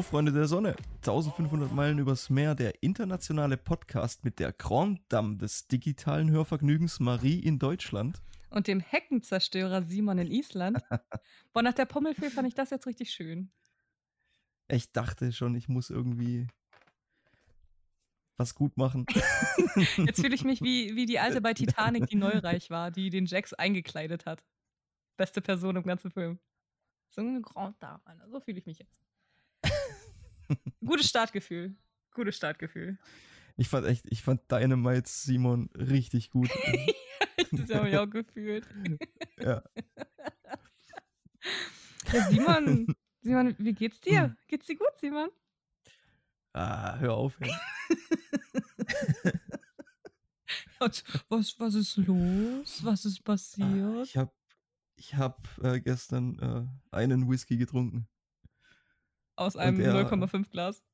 Hallo Freunde der Sonne. 1500 Meilen übers Meer, der internationale Podcast mit der Grand Dame des digitalen Hörvergnügens Marie in Deutschland. Und dem Heckenzerstörer Simon in Island. Boah, nach der Pommelfee fand ich das jetzt richtig schön. Ich dachte schon, ich muss irgendwie was gut machen. Jetzt fühle ich mich wie, wie die alte bei Titanic, die neureich war, die den Jax eingekleidet hat. Beste Person im ganzen Film. So eine Grand Dame, so fühle ich mich jetzt. Gutes Startgefühl. Gutes Startgefühl. Ich fand echt, ich fand Dynamite Simon richtig gut. das habe ich auch gefühlt. ja. ja. Simon, Simon, wie geht's dir? Hm. Geht's dir gut, Simon? Ah, hör auf. Was, was ist los? Was ist passiert? Ah, ich habe ich hab, äh, gestern äh, einen Whisky getrunken. Aus einem 0,5 Glas.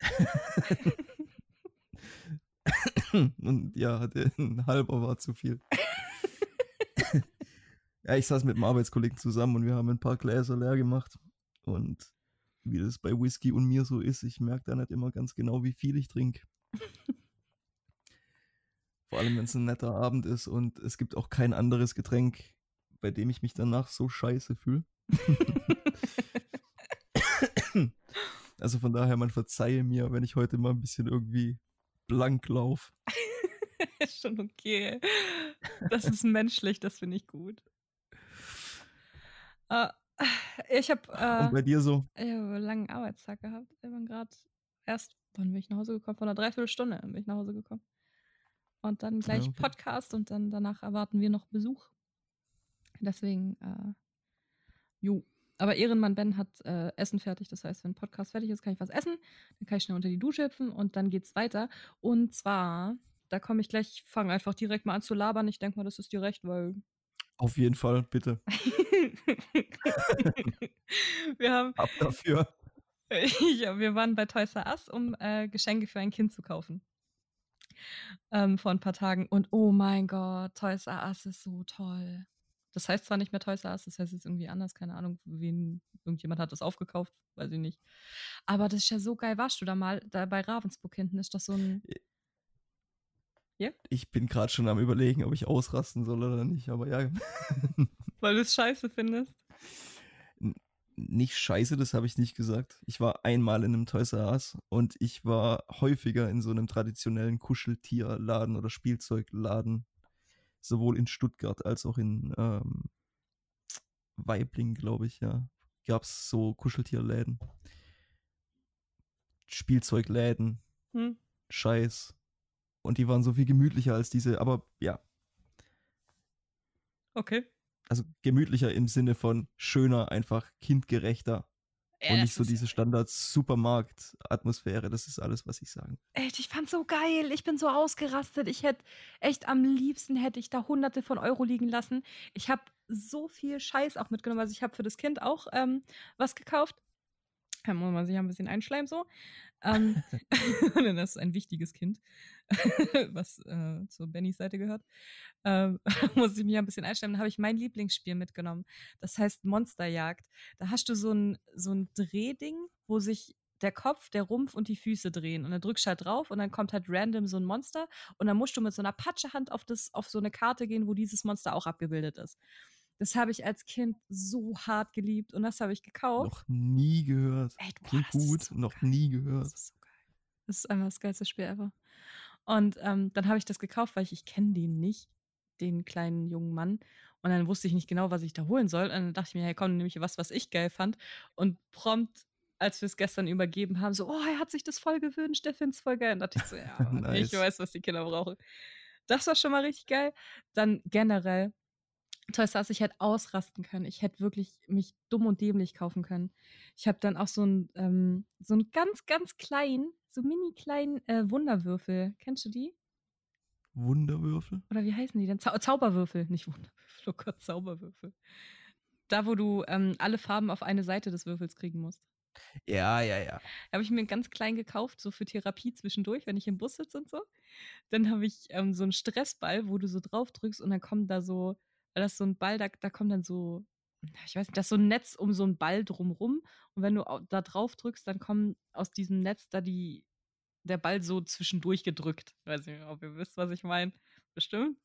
und ja, ein halber war zu viel. ja, ich saß mit einem Arbeitskollegen zusammen und wir haben ein paar Gläser leer gemacht. Und wie das bei Whisky und mir so ist, ich merke da nicht immer ganz genau, wie viel ich trinke. Vor allem, wenn es ein netter Abend ist und es gibt auch kein anderes Getränk, bei dem ich mich danach so scheiße fühle. Also von daher, man verzeihe mir, wenn ich heute mal ein bisschen irgendwie blank laufe. ist schon okay. Das ist menschlich, das finde ich gut. Uh, ich habe. Und bei dir so? Ich habe einen langen Arbeitstag gehabt. Ich bin gerade erst, wann bin ich nach Hause gekommen? Vor einer Dreiviertelstunde bin ich nach Hause gekommen. Und dann gleich ja, okay. Podcast und dann danach erwarten wir noch Besuch. Deswegen, äh, jo. Aber Ehrenmann Ben hat äh, Essen fertig. Das heißt, wenn Podcast fertig ist, kann ich was essen. Dann kann ich schnell unter die Dusche hüpfen und dann geht's weiter. Und zwar, da komme ich gleich, fange einfach direkt mal an zu labern. Ich denke mal, das ist dir recht, weil. Auf jeden Fall, bitte. wir haben. Ab dafür. ja, wir waren bei Toys R Us, um äh, Geschenke für ein Kind zu kaufen. Ähm, vor ein paar Tagen. Und oh mein Gott, Toys R Us ist so toll. Das heißt zwar nicht mehr Toys R Us, das heißt jetzt irgendwie anders, keine Ahnung, wen, irgendjemand hat das aufgekauft, weiß ich nicht. Aber das ist ja so geil. Warst du da mal, da bei Ravensburg hinten ist das so ein. Ja? Ich bin gerade schon am überlegen, ob ich ausrasten soll oder nicht, aber ja. Weil du es scheiße findest? nicht scheiße, das habe ich nicht gesagt. Ich war einmal in einem Toys R Us und ich war häufiger in so einem traditionellen Kuscheltierladen oder Spielzeugladen sowohl in Stuttgart als auch in ähm, Weibling, glaube ich, ja, gab es so Kuscheltierläden. Spielzeugläden. Hm. Scheiß. Und die waren so viel gemütlicher als diese, aber ja. Okay. Also gemütlicher im Sinne von schöner, einfach kindgerechter. Ja, und nicht so diese Standard-Supermarkt-Atmosphäre. Das ist alles, was ich sagen. Echt, ich fand's so geil. Ich bin so ausgerastet. Ich hätte echt am liebsten hätte ich da hunderte von Euro liegen lassen. Ich habe so viel Scheiß auch mitgenommen. Also ich habe für das Kind auch ähm, was gekauft. Da muss man sich ein bisschen einschleimen so. Ähm, das ist ein wichtiges Kind, was äh, zur Bennys Seite gehört. Ähm, muss ich mich ein bisschen einschleimen. Dann habe ich mein Lieblingsspiel mitgenommen. Das heißt Monsterjagd. Da hast du so ein, so ein Drehding, wo sich der Kopf, der Rumpf und die Füße drehen. Und dann drückst du halt drauf und dann kommt halt random so ein Monster. Und dann musst du mit so einer Patschehand auf, das, auf so eine Karte gehen, wo dieses Monster auch abgebildet ist. Das habe ich als Kind so hart geliebt und das habe ich gekauft. Noch nie gehört. Ey, boah, Klingt gut, so noch geil. nie gehört. Das ist so geil. Das ist einfach das geilste Spiel ever. Und ähm, dann habe ich das gekauft, weil ich, ich kenne den nicht, den kleinen jungen Mann. Und dann wusste ich nicht genau, was ich da holen soll. Und dann dachte ich mir, hey, komm, nehme ich was, was ich geil fand. Und prompt, als wir es gestern übergeben haben, so, oh, er hat sich das voll gewünscht, der findet es voll geil. Und dachte ich so, ja, nice. ich weiß, was die Kinder brauchen. Das war schon mal richtig geil. Dann generell Toys R Us, ich hätte ausrasten können. Ich hätte wirklich mich dumm und dämlich kaufen können. Ich habe dann auch so ein ähm, so ein ganz ganz kleinen, so mini kleinen äh, Wunderwürfel. Kennst du die? Wunderwürfel? Oder wie heißen die denn? Zau Zauberwürfel, nicht Wunderwürfel. Oh Gott, Zauberwürfel. Da, wo du ähm, alle Farben auf eine Seite des Würfels kriegen musst. Ja, ja, ja. Habe ich mir ganz klein gekauft, so für Therapie zwischendurch, wenn ich im Bus sitze und so. Dann habe ich ähm, so einen Stressball, wo du so drauf drückst und dann kommen da so weil das so ein Ball, da, da kommen dann so ich weiß nicht, das ist so ein Netz um so einen Ball drumrum. Und wenn du da drauf drückst, dann kommen aus diesem Netz da die, der Ball so zwischendurch gedrückt. Weiß nicht, ob ihr wisst, was ich meine. Bestimmt.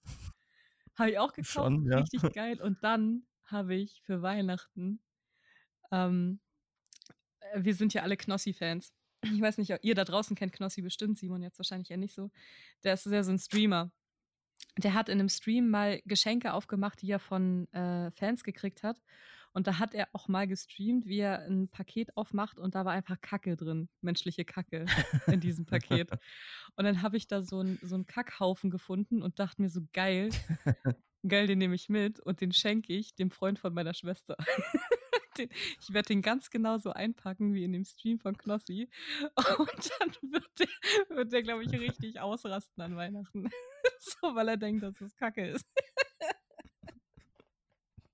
Habe ich auch gekauft. Schon, ja. Richtig geil. Und dann habe ich für Weihnachten, ähm, äh, wir sind ja alle Knossi-Fans. Ich weiß nicht, ihr da draußen kennt Knossi bestimmt, Simon jetzt wahrscheinlich eher nicht so. Der ist ja so ein Streamer der hat in einem Stream mal Geschenke aufgemacht, die er von äh, Fans gekriegt hat. Und da hat er auch mal gestreamt, wie er ein Paket aufmacht und da war einfach Kacke drin, menschliche Kacke in diesem Paket. Und dann habe ich da so, ein, so einen Kackhaufen gefunden und dachte mir so, geil, geil, den nehme ich mit und den schenke ich dem Freund von meiner Schwester. Den, ich werde den ganz genau so einpacken wie in dem Stream von Knossi. Und dann wird der, wird der glaube ich, richtig ausrasten an Weihnachten. so, weil er denkt, dass das Kacke ist.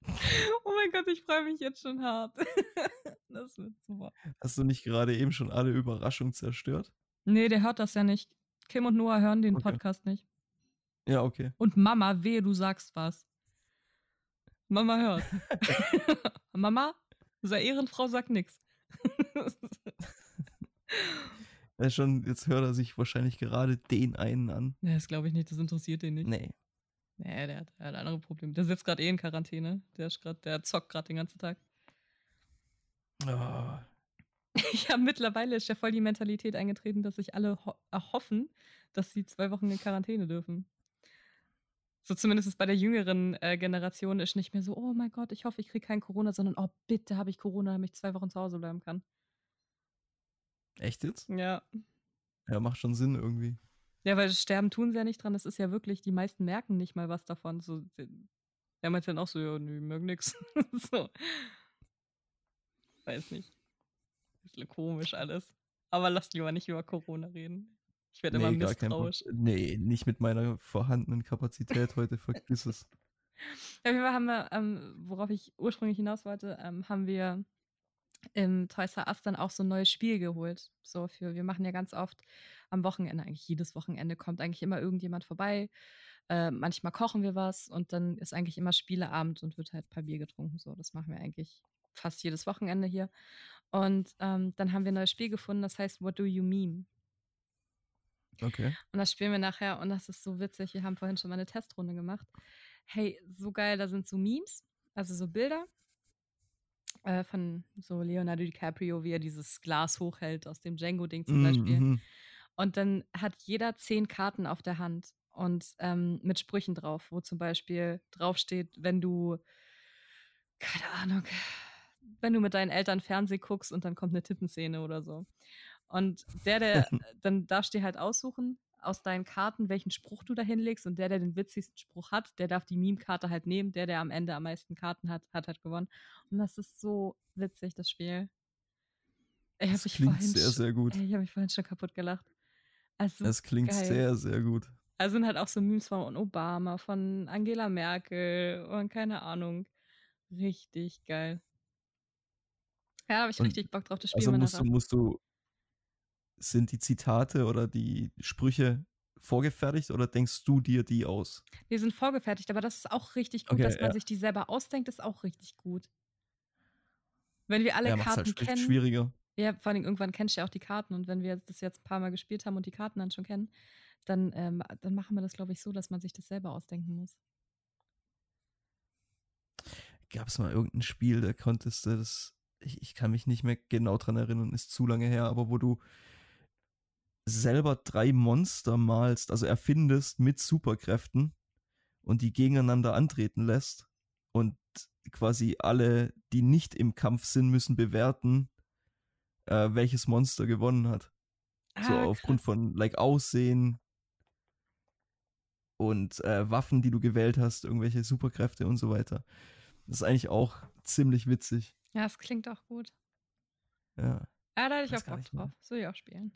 oh mein Gott, ich freue mich jetzt schon hart. das wird super. Hast du nicht gerade eben schon alle Überraschungen zerstört? Nee, der hört das ja nicht. Kim und Noah hören den okay. Podcast nicht. Ja, okay. Und Mama, wehe, du sagst was. Mama hört. Mama, Sei Ehrenfrau sagt nichts. Ja, schon, jetzt hört er sich wahrscheinlich gerade den einen an. Nee, das glaube ich nicht, das interessiert den nicht. Nee. Nee, der hat, der hat andere Probleme. Der sitzt gerade eh in Quarantäne. Der, ist grad, der zockt gerade den ganzen Tag. Oh. Ja, mittlerweile ist ja voll die Mentalität eingetreten, dass sich alle erhoffen, dass sie zwei Wochen in Quarantäne dürfen. So zumindest bei der jüngeren äh, Generation ist nicht mehr so, oh mein Gott, ich hoffe, ich kriege kein Corona, sondern oh, bitte habe ich Corona, damit ich zwei Wochen zu Hause bleiben kann. Echt jetzt? Ja. Ja, macht schon Sinn irgendwie. Ja, weil sterben tun sie ja nicht dran. Das ist ja wirklich, die meisten merken nicht mal was davon. So, er meint dann auch so, ja, nö, mögen nix. so. Weiß nicht. Bisschen komisch alles. Aber lass lieber nicht über Corona reden. Ich werde nee, immer misstrauisch. Nee, nicht mit meiner vorhandenen Kapazität heute, vergiss es. Auf jeden Fall haben wir, ähm, worauf ich ursprünglich hinaus wollte, ähm, haben wir im Toys R Us dann auch so ein neues Spiel geholt. So für, wir machen ja ganz oft am Wochenende, eigentlich jedes Wochenende kommt eigentlich immer irgendjemand vorbei. Äh, manchmal kochen wir was und dann ist eigentlich immer Spieleabend und wird halt ein paar Bier getrunken. So, das machen wir eigentlich fast jedes Wochenende hier. Und ähm, dann haben wir ein neues Spiel gefunden, das heißt What Do You Meme? Okay. Und das spielen wir nachher und das ist so witzig. Wir haben vorhin schon mal eine Testrunde gemacht. Hey, so geil, da sind so Memes, also so Bilder äh, von so Leonardo DiCaprio, wie er dieses Glas hochhält aus dem Django-Ding zum mm, Beispiel. Mm -hmm. Und dann hat jeder zehn Karten auf der Hand und ähm, mit Sprüchen drauf, wo zum Beispiel draufsteht, wenn du, keine Ahnung, wenn du mit deinen Eltern Fernsehen guckst und dann kommt eine Tippenszene oder so. Und der, der, dann darfst du dir halt aussuchen aus deinen Karten, welchen Spruch du da hinlegst. Und der, der den witzigsten Spruch hat, der darf die Meme-Karte halt nehmen. Der, der am Ende am meisten Karten hat, hat halt gewonnen. Und das ist so witzig, das Spiel. Ich das klingt sehr, sehr gut. Ich habe mich vorhin schon kaputt gelacht. Also, das klingt geil. sehr, sehr gut. Also sind halt auch so Memes von Obama, von Angela Merkel und keine Ahnung. Richtig geil. Ja, da habe ich und richtig Bock drauf, das Spiel also musst du, musst du sind die Zitate oder die Sprüche vorgefertigt oder denkst du dir die aus? Wir sind vorgefertigt, aber das ist auch richtig gut, okay, dass man ja. sich die selber ausdenkt, ist auch richtig gut. Wenn wir alle ja, Karten halt kennen. schwieriger. Ja, vor allem irgendwann kennst du ja auch die Karten und wenn wir das jetzt ein paar Mal gespielt haben und die Karten dann schon kennen, dann, ähm, dann machen wir das, glaube ich, so, dass man sich das selber ausdenken muss. Gab es mal irgendein Spiel, da konntest du das, ich, ich kann mich nicht mehr genau dran erinnern, ist zu lange her, aber wo du selber drei Monster malst, also erfindest mit Superkräften und die gegeneinander antreten lässt und quasi alle, die nicht im Kampf sind, müssen bewerten, äh, welches Monster gewonnen hat. Ah, so aufgrund krass. von like Aussehen und äh, Waffen, die du gewählt hast, irgendwelche Superkräfte und so weiter. Das ist eigentlich auch ziemlich witzig. Ja, es klingt auch gut. Ja. Ja, da hätte ich auch Bock drauf. Soll ich auch spielen.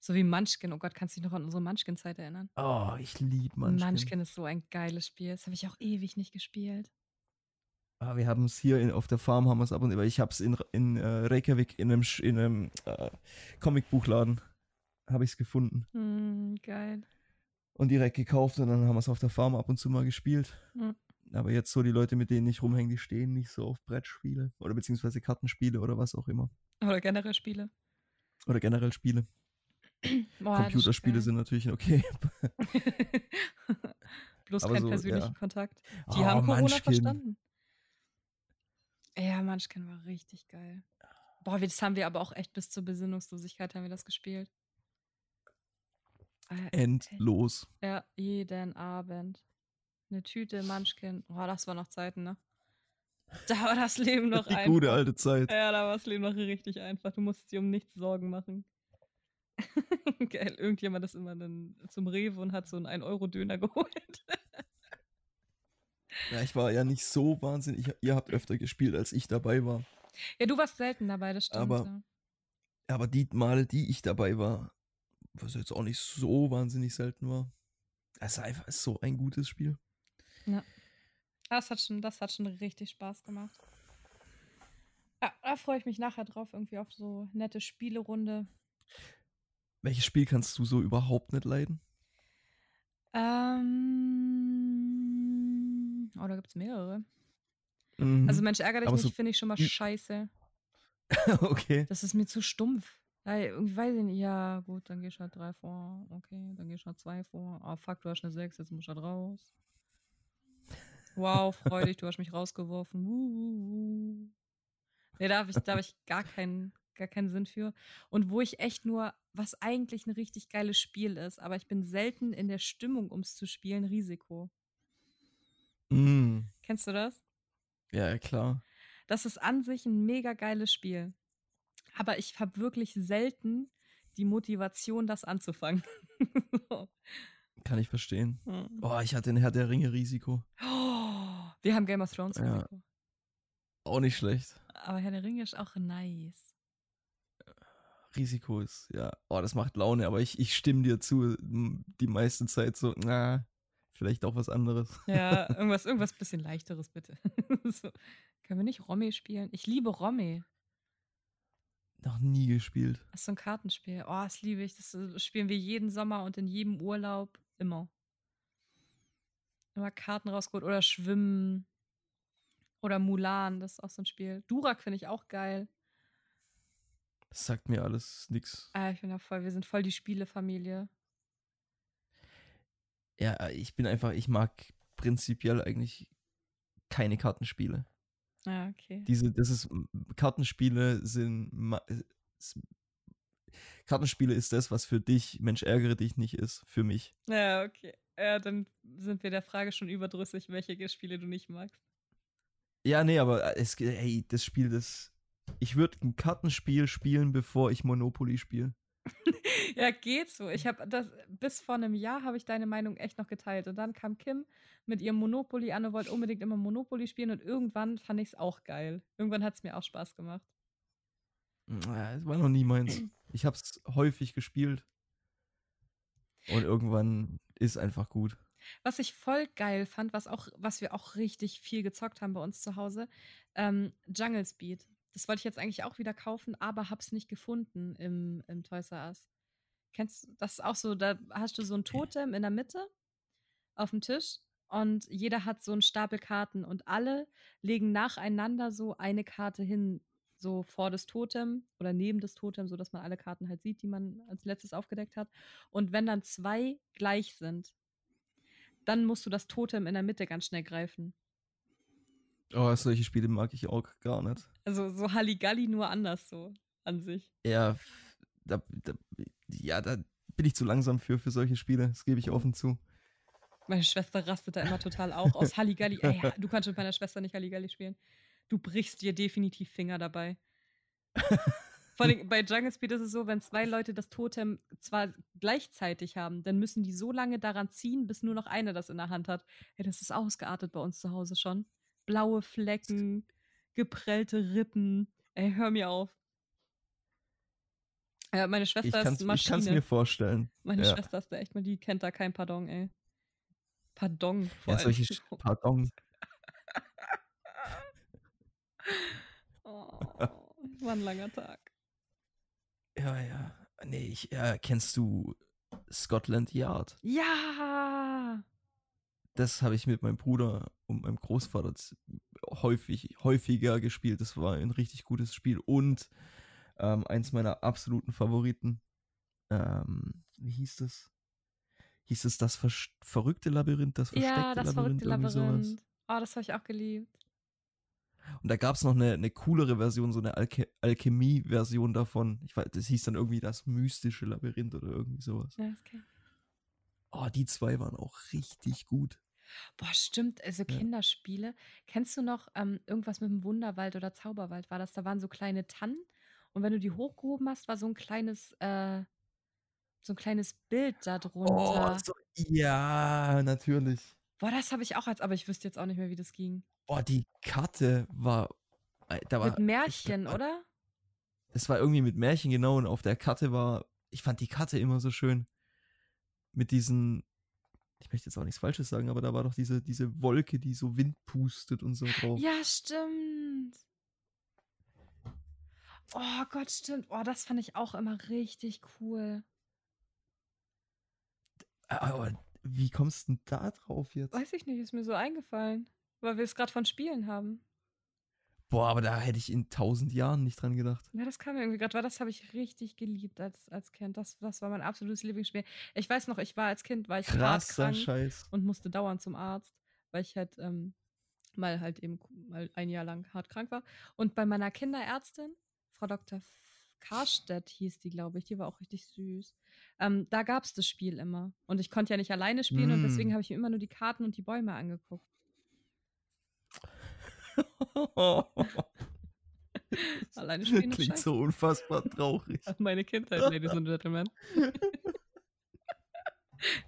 So wie Munchkin. Oh Gott, kannst du dich noch an unsere Munchkin-Zeit erinnern? Oh, ich liebe Munchkin. Munchkin ist so ein geiles Spiel. Das habe ich auch ewig nicht gespielt. Ah, wir haben es hier in, auf der Farm, haben wir es ab und ich habe es in, in uh, Reykjavik in einem, in einem uh, Comicbuchladen habe ich es gefunden. Mm, geil. Und direkt gekauft und dann haben wir es auf der Farm ab und zu mal gespielt. Mm. Aber jetzt so die Leute, mit denen ich rumhänge, die stehen nicht so auf Brettspiele oder beziehungsweise Kartenspiele oder was auch immer. Oder generell Spiele. Oder generell Spiele. Boah, Computerspiele sind natürlich okay. Bloß aber kein so, persönlichen ja. Kontakt. Die Oh, haben Corona Munchkin. verstanden. Ja, Munchkin war richtig geil. Boah, das haben wir aber auch echt bis zur Besinnungslosigkeit haben wir das gespielt. Äh, Endlos. Ja, jeden Abend. Eine Tüte Munchkin. Boah, das war noch Zeiten, ne? Da war das Leben noch Die einfach. gute alte Zeit. Ja, da war das Leben noch richtig einfach. Du musstest dir um nichts Sorgen machen. Geil, irgendjemand ist immer dann zum Rewe und hat so einen 1-Euro-Döner geholt. Ja, ich war ja nicht so wahnsinnig. Ich, ihr habt öfter gespielt, als ich dabei war. Ja, du warst selten dabei, das stimmt. Aber- ja. Aber die Male, die ich dabei war, was jetzt auch nicht so wahnsinnig selten war, es ist einfach so ein gutes Spiel. Das hat, schon, das hat schon richtig Spaß gemacht. Ja, da freue ich mich nachher drauf, irgendwie auf so nette Spielerunde. Welches Spiel kannst du so überhaupt nicht leiden? Ähm. Oh, da gibt es mehrere. Mhm. Also Mensch, ärgere dich nicht, so- finde ich schon mal scheiße. okay. Das ist mir zu stumpf. Ja, irgendwie weiß ich nicht. Ja, gut, dann gehst du halt drei vor. Okay, dann gehst du halt zwei vor. Ah, fuck, du hast eine sechs, jetzt musst du halt raus. Wow, freudig, du hast mich rausgeworfen. Wuhu. Nee, da habe ich, da hab ich gar, keinen, gar keinen Sinn für. Und wo ich echt nur, was eigentlich ein richtig geiles Spiel ist, aber ich bin selten in der Stimmung, um es zu spielen, Risiko. Mhm. Kennst du das? Ja, ja, klar. Das ist an sich ein mega geiles Spiel. Aber ich habe wirklich selten die Motivation, das anzufangen. So. Kann ich verstehen. Hm. Oh, ich hatte ein Herr der Ringe Risiko. Oh, wir haben Game of Thrones Ja. Risiko. Auch nicht schlecht. Aber Herr der Ringe ist auch nice. Risiko ist, ja, oh, das macht Laune, aber ich, ich stimme dir zu, die meiste Zeit so, na, vielleicht auch was anderes. Ja, irgendwas, irgendwas bisschen leichteres, bitte. so. Können wir nicht Romy spielen? Ich liebe Romy. Noch nie gespielt. Das ist so ein Kartenspiel. Oh, das liebe ich. Das äh, spielen wir jeden Sommer und in jedem Urlaub. Immer. Immer Karten rausgeholt oder Schwimmen. Oder Mulan, das ist auch so ein Spiel. Durak finde ich auch geil. Das sagt mir alles nix. Ah, ich bin da voll, wir sind voll die Spielefamilie. Ja, ich bin einfach, ich mag prinzipiell eigentlich keine Kartenspiele. Ja, okay. Diese, das ist, Kartenspiele sind, s- Kartenspiele ist das, was für dich, Mensch, ärgere dich nicht ist, für mich. Ja, okay. Ja, dann sind wir der Frage schon überdrüssig, welche Spiele du nicht magst. Ja, nee, aber es, hey, das Spiel, das, ich würde ein Kartenspiel spielen, bevor ich Monopoly spiele. Ja, geht so. Ich habe das bis vor einem Jahr habe ich deine Meinung echt noch geteilt und dann kam Kim mit ihrem Monopoly an und wollte unbedingt immer Monopoly spielen und irgendwann fand ich es auch geil. Irgendwann hat es mir auch Spaß gemacht. Ja, Es war noch nie meins. Ich habe es häufig gespielt. Und irgendwann ist einfach gut. Was ich voll geil fand, was auch, was wir auch richtig viel gezockt haben bei uns zu Hause, ähm, Jungle Speed. Das wollte ich jetzt eigentlich auch wieder kaufen, aber hab's nicht gefunden im, im Toys R Us. Kennst du, das ist auch so, da hast du so ein Totem in der Mitte auf dem Tisch und jeder hat so einen Stapel Karten und alle legen nacheinander so eine Karte hin, so vor das Totem oder neben das Totem, sodass man alle Karten halt sieht, die man als letztes aufgedeckt hat. Und wenn dann zwei gleich sind, dann musst du das Totem in der Mitte ganz schnell greifen. Oh, solche Spiele mag ich auch gar nicht. Also so Halligalli nur anders so an sich. Ja, da, da, ja, da bin ich zu langsam für, für solche Spiele. Das gebe ich offen zu. Meine Schwester rastet da immer total auch aus Halligalli. Ey, du kannst mit meiner Schwester nicht Halligalli spielen. Du brichst dir definitiv Finger dabei. Vor allem bei Jungle Speed ist es so, wenn zwei Leute das Totem zwar gleichzeitig haben, dann müssen die so lange daran ziehen, bis nur noch einer das in der Hand hat. Ey, das ist ausgeartet bei uns zu Hause schon. Blaue Flecken, geprellte Rippen. Ey, hör mir auf. Ja, meine Ich Schwester kann ist es Maschine. mir vorstellen. Meine ja. Schwester ist da echt mal, die kennt da kein Pardon, ey. Pardon. Vor Ja, solche, Sch- pardon, Oh, war ein langer Tag. ja, ja. Nee, ich, ja, kennst du Scotland Yard? Ja! Das habe ich mit meinem Bruder und meinem Großvater häufig, häufiger gespielt. Das war ein richtig gutes Spiel und ähm, eins meiner absoluten Favoriten. Ähm, wie hieß das? Hieß es das Versch verrückte Labyrinth, das versteckte Ja, das Labyrinth, verrückte? Labyrinth. Oh, das habe ich auch geliebt. Und da gab es noch eine, eine coolere Version, so eine Alche Alchemie-Version davon. Ich weiß, das hieß dann irgendwie das mystische Labyrinth oder irgendwie sowas. Ja, okay. Oh, die zwei waren auch richtig gut. Boah, stimmt, also Ja. Kinderspiele. Kennst du noch ähm, irgendwas mit dem Wunderwald oder Zauberwald? War das? Da waren so kleine Tannen und wenn du die hochgehoben hast, war so ein kleines, äh, so ein kleines Bild da drunter. Oh, so, ja, natürlich. Boah, das habe ich auch als, aber ich wüsste jetzt auch nicht mehr, wie das ging. Boah, die Karte war. äh, Da war Mit Märchen, ich- oder? Es war irgendwie mit Märchen, genau. Und auf der Karte war. Ich fand die Karte immer so schön. Mit diesen. Ich möchte jetzt auch nichts Falsches sagen, aber da war doch diese, diese Wolke, die so Wind pustet und so drauf. Ja, stimmt. Oh Gott, stimmt. Oh, das fand ich auch immer richtig cool. Aber wie kommst du denn da drauf jetzt? Weiß ich nicht, ist mir so eingefallen, weil wir es gerade von Spielen haben. Boah, aber da hätte ich in tausend Jahren nicht dran gedacht. Ja, das kam mir irgendwie gerade, weil das habe ich richtig geliebt als, als Kind. Das, das war mein absolutes Lieblingsspiel. Ich weiß noch, ich war als Kind, war ich hart Krasser krank Scheiß. und musste dauernd zum Arzt, weil ich halt ähm, mal halt eben mal ein Jahr lang hart krank war. Und bei meiner Kinderärztin, Frau Dr. Karstedt hieß die, glaube ich, die war auch richtig süß. Ähm, da gab es das Spiel immer. Und ich konnte ja nicht alleine spielen und deswegen Mm. habe ich mir immer nur die Karten und die Bäume angeguckt. Alleine spielen Klingt scheiße. so unfassbar traurig. Meine Kindheit, Ladies and Gentlemen.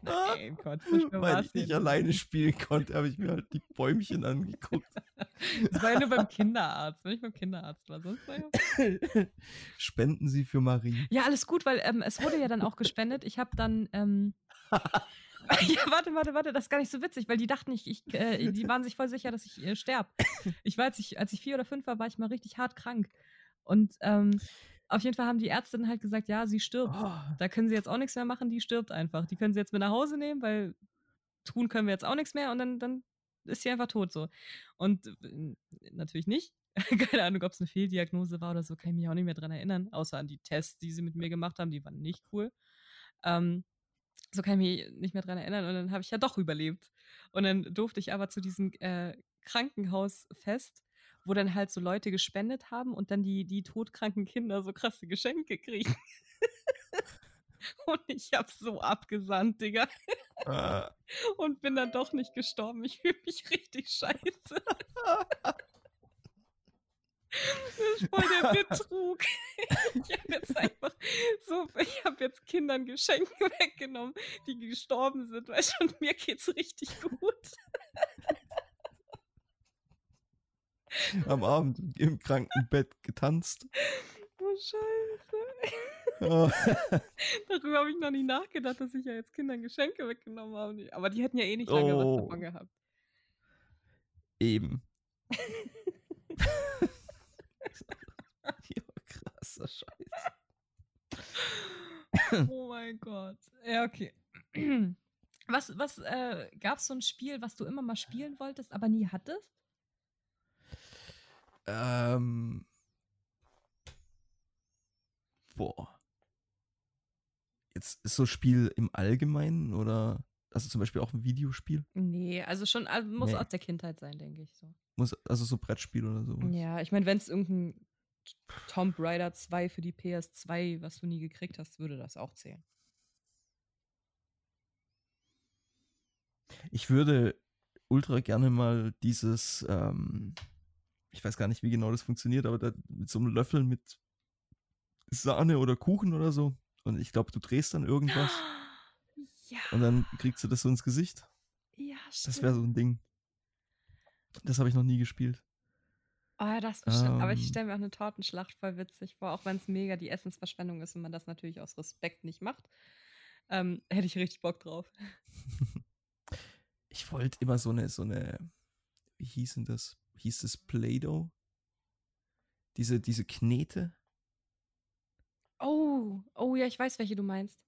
Nein, Gott, Weil ich nicht nicht. alleine spielen konnte, habe ich mir halt die Bäumchen angeguckt. Das war ja nur beim Kinderarzt, wenn ich beim Kinderarzt war. Sonst war ja, Spenden Sie für Marie. ja, alles gut, weil ähm, es wurde ja dann auch gespendet. Ich habe dann. Ähm, ja, warte, warte, warte, das ist gar nicht so witzig, weil die dachten, ich, ich äh, die waren sich voll sicher, dass ich äh, sterbe. Ich war, als ich, als ich vier oder fünf war, war ich mal richtig hart krank. Und ähm, auf jeden Fall haben die Ärztinnen halt gesagt, ja, sie stirbt. Oh, Da können sie jetzt auch nichts mehr machen, die stirbt einfach. Die können sie jetzt mit nach Hause nehmen, weil tun können wir jetzt auch nichts mehr und dann, dann ist sie einfach tot so. Und äh, natürlich nicht. Keine Ahnung, ob es eine Fehldiagnose war oder so, kann ich mich auch nicht mehr dran erinnern, außer an die Tests, die sie mit mir gemacht haben, die waren nicht cool. Ähm, so kann ich mich nicht mehr dran erinnern und dann habe ich ja doch überlebt. Und dann durfte ich aber zu diesem äh, Krankenhausfest, wo dann halt so Leute gespendet haben und dann die, die todkranken Kinder so krasse Geschenke kriegen. und ich habe so abgesandt, Digga. ah. Und bin dann doch nicht gestorben. Ich fühle mich richtig scheiße. Das ist voll der Betrug. Ich habe jetzt einfach so, ich habe jetzt Kindern Geschenke weggenommen, die gestorben sind, weil schon mir geht's richtig gut. Am Abend im Krankenbett getanzt. Oh Scheiße. Oh. Darüber habe ich noch nie nachgedacht, dass ich ja jetzt Kindern Geschenke weggenommen habe. Aber die hätten ja eh nicht lange was Oh. davon gehabt. Eben. ja, krasser Scheiß. Oh mein Gott. Ja, okay. Was, was äh, gab es so ein Spiel, was du immer mal spielen wolltest, aber nie hattest? Ähm. Boah. Jetzt ist so Spiel im Allgemeinen oder also zum Beispiel auch ein Videospiel? Nee, also schon, also muss Nee. aus der Kindheit sein, denke ich so. Muss, also so Brettspiel oder sowas. Ja, ich meine, wenn es irgendein Tomb Raider 2 für die PS2, was du nie gekriegt hast, würde das auch zählen. Ich würde ultra gerne mal dieses, ähm, ich weiß gar nicht, wie genau das funktioniert, aber da, mit so einem Löffel mit Sahne oder Kuchen oder so. Und ich glaube, du drehst dann irgendwas Ja, und dann kriegst du das so ins Gesicht. ja, stimmt. Das wäre so ein Ding. Das habe ich noch nie gespielt. Oh ja, das bestimmt. Aber ich Ähm. stelle mir auch eine Tortenschlacht voll witzig vor, auch wenn es mega die Essensverschwendung ist und man das natürlich aus Respekt nicht macht. Ähm, hätte ich richtig Bock drauf. Ich wollte immer so eine, so eine, wie hieß denn das? Hieß es Play-Doh? Diese, diese Knete? Oh, oh ja, ich weiß, welche du meinst.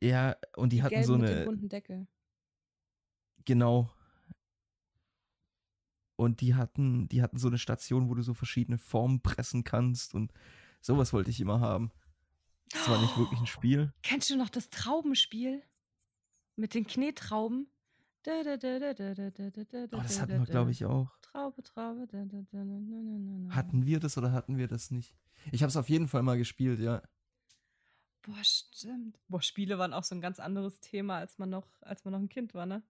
Ja, und die, hatten Gelben so mit dem eine, bunten Deckel. genau. Und die hatten, die hatten so eine Station, wo du so verschiedene Formen pressen kannst und sowas wollte ich immer haben. Das war nicht wirklich ein Spiel. Kennst du noch das Traubenspiel? Mit den Knetrauben? Oh, das hatten wir, glaube ich, auch. Traube, Traube. Da, da, da, na, na, na, na. Hatten wir das oder hatten wir das nicht? Ich habe es auf jeden Fall mal gespielt, ja. Boah, stimmt. Boah, Spiele waren auch so ein ganz anderes Thema, als man noch, als man noch ein Kind war, ne?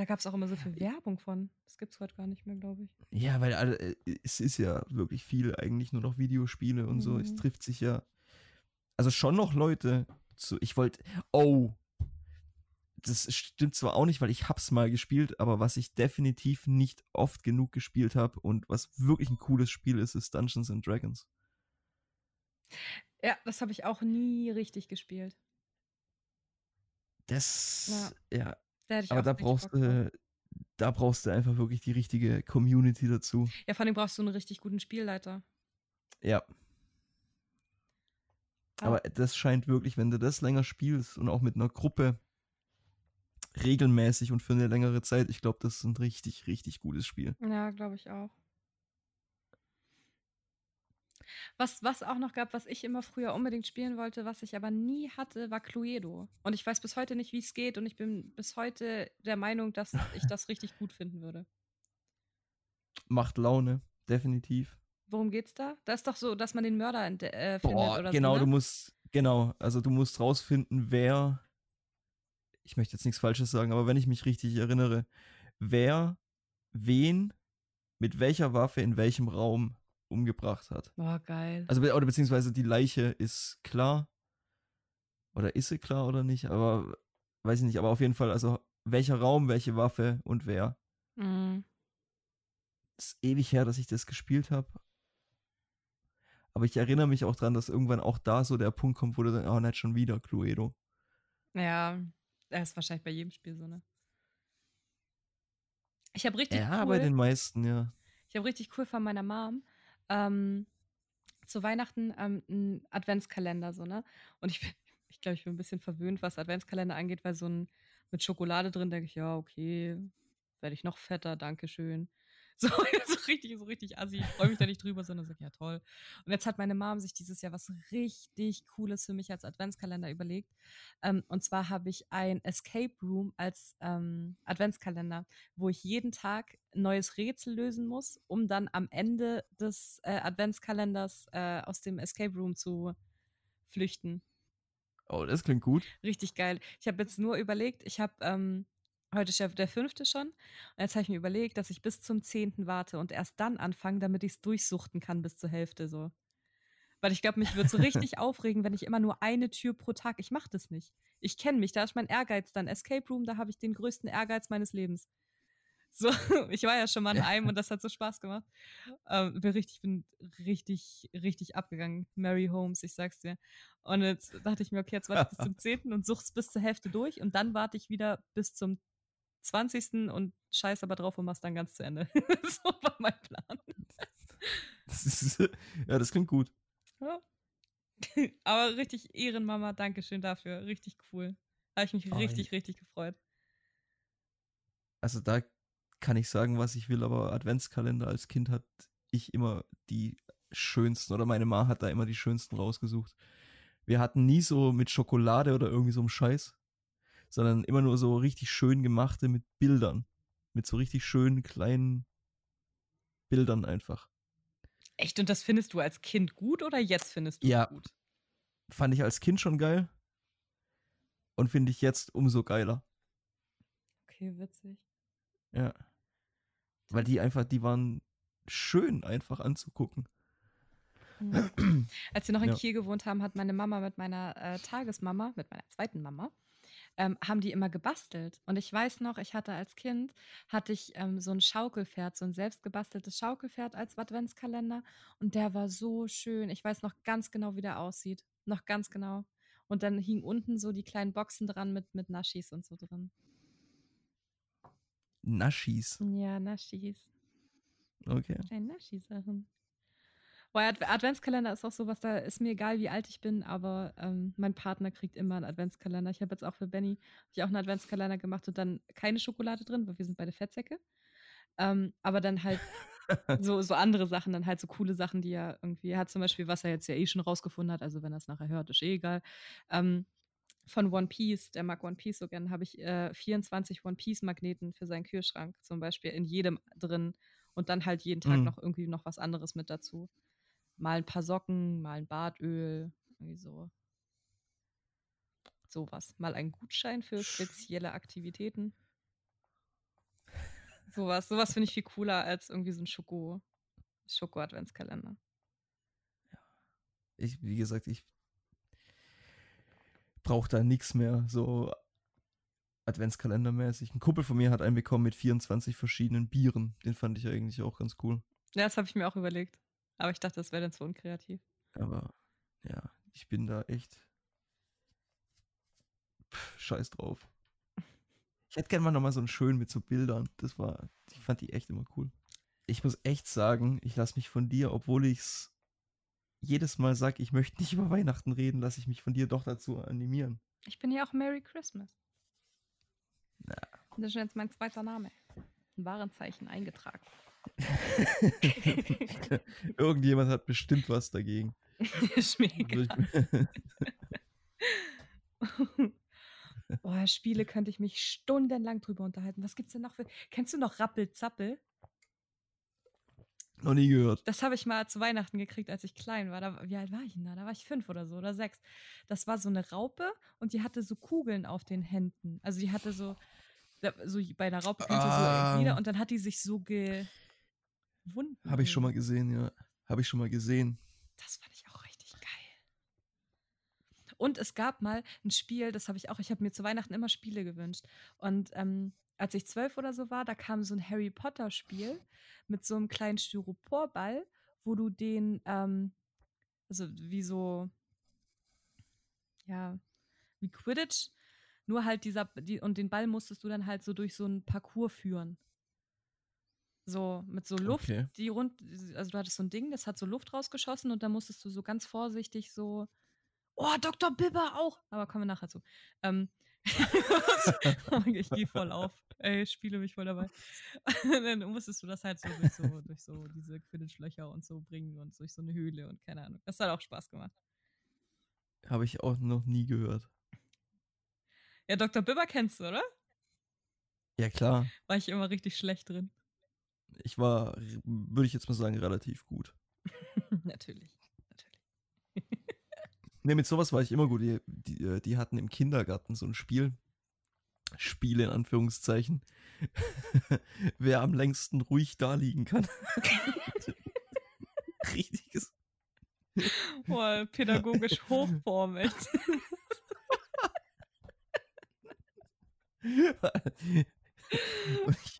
Da gab es auch immer so viel Werbung von. Das gibt es heute gar nicht mehr, glaube ich. Ja, weil äh, es ist ja wirklich viel eigentlich nur noch Videospiele und so. Es Mhm. trifft sich ja. Also schon noch Leute zu. Ich wollte. Oh. Das stimmt zwar auch nicht, weil ich hab's mal gespielt, aber was ich definitiv nicht oft genug gespielt habe und was wirklich ein cooles Spiel ist, ist Dungeons and Dragons. Ja, das habe ich auch nie richtig gespielt. Das, ja, Da hätte ich aber da brauchst du, da brauchst du einfach wirklich die richtige Community dazu. Ja, vor allem brauchst du einen richtig guten Spielleiter. Ja, aber das scheint wirklich, wenn du das länger spielst und auch mit einer Gruppe regelmäßig und für eine längere Zeit, ich glaube, das ist ein richtig, richtig gutes Spiel. Ja, glaube ich auch. Was, was auch noch gab, was ich immer früher unbedingt spielen wollte, was ich aber nie hatte, war Cluedo. Und ich weiß bis heute nicht, wie es geht. Und ich bin bis heute der Meinung, dass ich das richtig gut finden würde. Macht Laune, definitiv. Worum geht's da? Da ist doch so, dass man den Mörder äh, findet Boah, oder genau, so. du Ne? musst, genau, also du musst rausfinden, wer, ich möchte jetzt nichts Falsches sagen, aber wenn ich mich richtig erinnere, wer wen mit welcher Waffe in welchem Raum umgebracht hat. Boah, geil. Also, oder beziehungsweise die Leiche ist klar. Oder ist sie klar oder nicht? Aber weiß ich nicht. Aber auf jeden Fall, also welcher Raum, welche Waffe und wer. Mhm. ist ewig her, dass ich das gespielt habe. Aber ich erinnere mich auch dran, dass irgendwann auch da so der Punkt kommt, wo du dann, oh, nicht schon wieder Cluedo. Ja, das ist wahrscheinlich bei jedem Spiel so, ne? Ich habe richtig Ja, cool. bei den meisten, ja. Ich habe richtig cool von meiner Mom ähm, zu Weihnachten ähm, einen Adventskalender, so, ne? Und ich bin, ich glaube, ich bin ein bisschen verwöhnt, was Adventskalender angeht, weil so ein mit Schokolade drin denke ich, ja, okay, werde ich noch fetter, Dankeschön. So, so richtig, so richtig assi. Ich freue mich da nicht drüber, sondern sage, ja, toll. Und jetzt hat meine Mom sich dieses Jahr was richtig Cooles für mich als Adventskalender überlegt. Ähm, und zwar habe ich ein Escape Room als ähm, Adventskalender, wo ich jeden Tag neues Rätsel lösen muss, um dann am Ende des äh, Adventskalenders äh, aus dem Escape Room zu flüchten. Oh, das klingt gut. Richtig geil. Ich habe jetzt nur überlegt, ich habe, ähm, heute ist ja der fünfte schon, und jetzt habe ich mir überlegt, dass ich bis zum zehnten warte und erst dann anfange, damit ich es durchsuchten kann bis zur Hälfte so. Weil ich glaube, mich würde so richtig aufregen, wenn ich immer nur eine Tür pro Tag, ich mache das nicht. Ich kenne mich, da ist mein Ehrgeiz dann. Escape Room, da habe ich den größten Ehrgeiz meines Lebens. So, ich war ja schon mal in einem und das hat so Spaß gemacht. Ähm, bin richtig, bin richtig, richtig abgegangen. Mary Holmes, ich sag's dir. Und jetzt dachte ich mir, okay, jetzt warte ich bis zum 10. und such's bis zur Hälfte durch und dann warte ich wieder bis zum 20. und scheiß aber drauf und mach's dann ganz zu Ende. so war mein Plan. Das ist, ja, das klingt gut. Ja. aber richtig Ehrenmama, Dankeschön dafür. Richtig cool. Habe ich mich Oh, richtig, richtig gefreut. Also da kann ich sagen, was ich will, aber Adventskalender als Kind hat ich immer die schönsten oder meine Ma hat da immer die schönsten rausgesucht. Wir hatten nie so mit Schokolade oder irgendwie so einem Scheiß, sondern immer nur so richtig schön gemachte mit Bildern. Mit so richtig schönen kleinen Bildern einfach. Echt? Und das findest du als Kind gut oder jetzt findest du Ja. es gut? Fand ich als Kind schon geil und finde ich jetzt umso geiler. Okay, witzig. Ja. Weil die einfach, die waren schön einfach anzugucken. Mhm. Als wir noch in Ja. Kiel gewohnt haben, hat meine Mama mit meiner äh, Tagesmama, mit meiner zweiten Mama, ähm, haben die immer gebastelt. Und ich weiß noch, ich hatte als Kind, hatte ich ähm, so ein Schaukelpferd, so ein selbstgebasteltes Schaukelpferd als Adventskalender. Und der war so schön. Ich weiß noch ganz genau, wie der aussieht. Noch ganz genau. Und dann hingen unten so die kleinen Boxen dran mit, mit Naschis und so drin. Naschis. Ja, Naschis. Okay. Kleine Naschi-Sachen. Ad Adventskalender ist auch sowas, da ist mir egal, wie alt ich bin, aber ähm, mein Partner kriegt immer einen Adventskalender. Ich habe jetzt auch für Benny ich auch einen Adventskalender gemacht und dann keine Schokolade drin, weil wir sind beide Fettsäcke. Ähm, aber dann halt so, so andere Sachen, dann halt so coole Sachen, die er irgendwie hat, zum Beispiel, was er jetzt ja eh schon rausgefunden hat, also wenn er es nachher hört, ist eh egal. Ähm, von One Piece, der mag One Piece so gern, habe ich äh, 24 One Piece Magneten für seinen Kühlschrank zum Beispiel in jedem drin und dann halt jeden Tag Mhm. noch irgendwie noch was anderes mit dazu. Mal ein paar Socken, mal ein Bartöl, irgendwie so. Sowas. Mal ein Gutschein für spezielle Aktivitäten. Sowas. Sowas finde ich viel cooler als irgendwie so ein Schoko, Schoko-Adventskalender. Ich, wie gesagt, ich brauche da nichts mehr, so Adventskalendermäßig. Ein Kumpel von mir hat einen bekommen mit 24 verschiedenen Bieren. Den fand ich eigentlich auch ganz cool. Ja, das habe ich mir auch überlegt. Aber ich dachte, das wäre dann zu unkreativ. Aber ja, ich bin da echt pff, scheiß drauf. Ich hätte gerne mal nochmal so einen schön mit so Bildern. Das war, ich fand die echt immer cool. Ich muss echt sagen, ich lasse mich von dir, obwohl ich es jedes Mal sage, ich möchte nicht über Weihnachten reden, lasse ich mich von dir doch dazu animieren. Ich bin ja auch Merry Christmas. Na. Das ist jetzt mein zweiter Name. Ein Warenzeichen eingetragen. Irgendjemand hat bestimmt was dagegen. ich- Boah, Spiele könnte ich mich stundenlang drüber unterhalten. Was gibt's denn noch für. Kennst du noch Rappelzappel? Noch nie gehört. Das habe ich mal zu Weihnachten gekriegt, als ich klein war. Da, wie alt war ich denn da? Da war ich fünf oder so oder sechs. Das war so eine Raupe und die hatte so Kugeln auf den Händen. Also die hatte so, so bei einer Raupe kennt ihr Ah. so Glieder und dann hat die sich so gewunden. Habe ich schon mal gesehen, ja. Habe ich schon mal gesehen. Das fand ich auch richtig geil. Und es gab mal ein Spiel, das habe ich auch, ich habe mir zu Weihnachten immer Spiele gewünscht. Und ähm, als ich zwölf oder so war, da kam so ein Harry Potter-Spiel mit so einem kleinen Styroporball, wo du den, ähm, also wie so, ja, wie Quidditch, nur halt dieser, die, und den Ball musstest du dann halt so durch so einen Parcours führen. So, mit so Luft, Okay. die rund, also du hattest so ein Ding, das hat so Luft rausgeschossen und dann musstest du so ganz vorsichtig so, oh, Dr. Bibber auch, aber kommen wir nachher zu. Ähm, ich gehe voll auf, ey, spiele mich voll dabei. dann musstest du das halt so durch so, durch so diese Quidditch-Löcher und so bringen und durch so eine Höhle und keine Ahnung. Das hat auch Spaß gemacht. Habe ich auch noch nie gehört. Ja, Dr. Bibber kennst du, oder? Ja, klar. War ich immer richtig schlecht drin. Ich war, würde ich jetzt mal sagen, relativ gut. natürlich, natürlich. Ne, mit sowas war ich immer gut. Die, die, äh, die hatten im Kindergarten so ein Spiel. Spiel in Anführungszeichen. Wer am längsten ruhig da liegen kann. Richtiges. Boah, pädagogisch Hochform, echt. Und ich,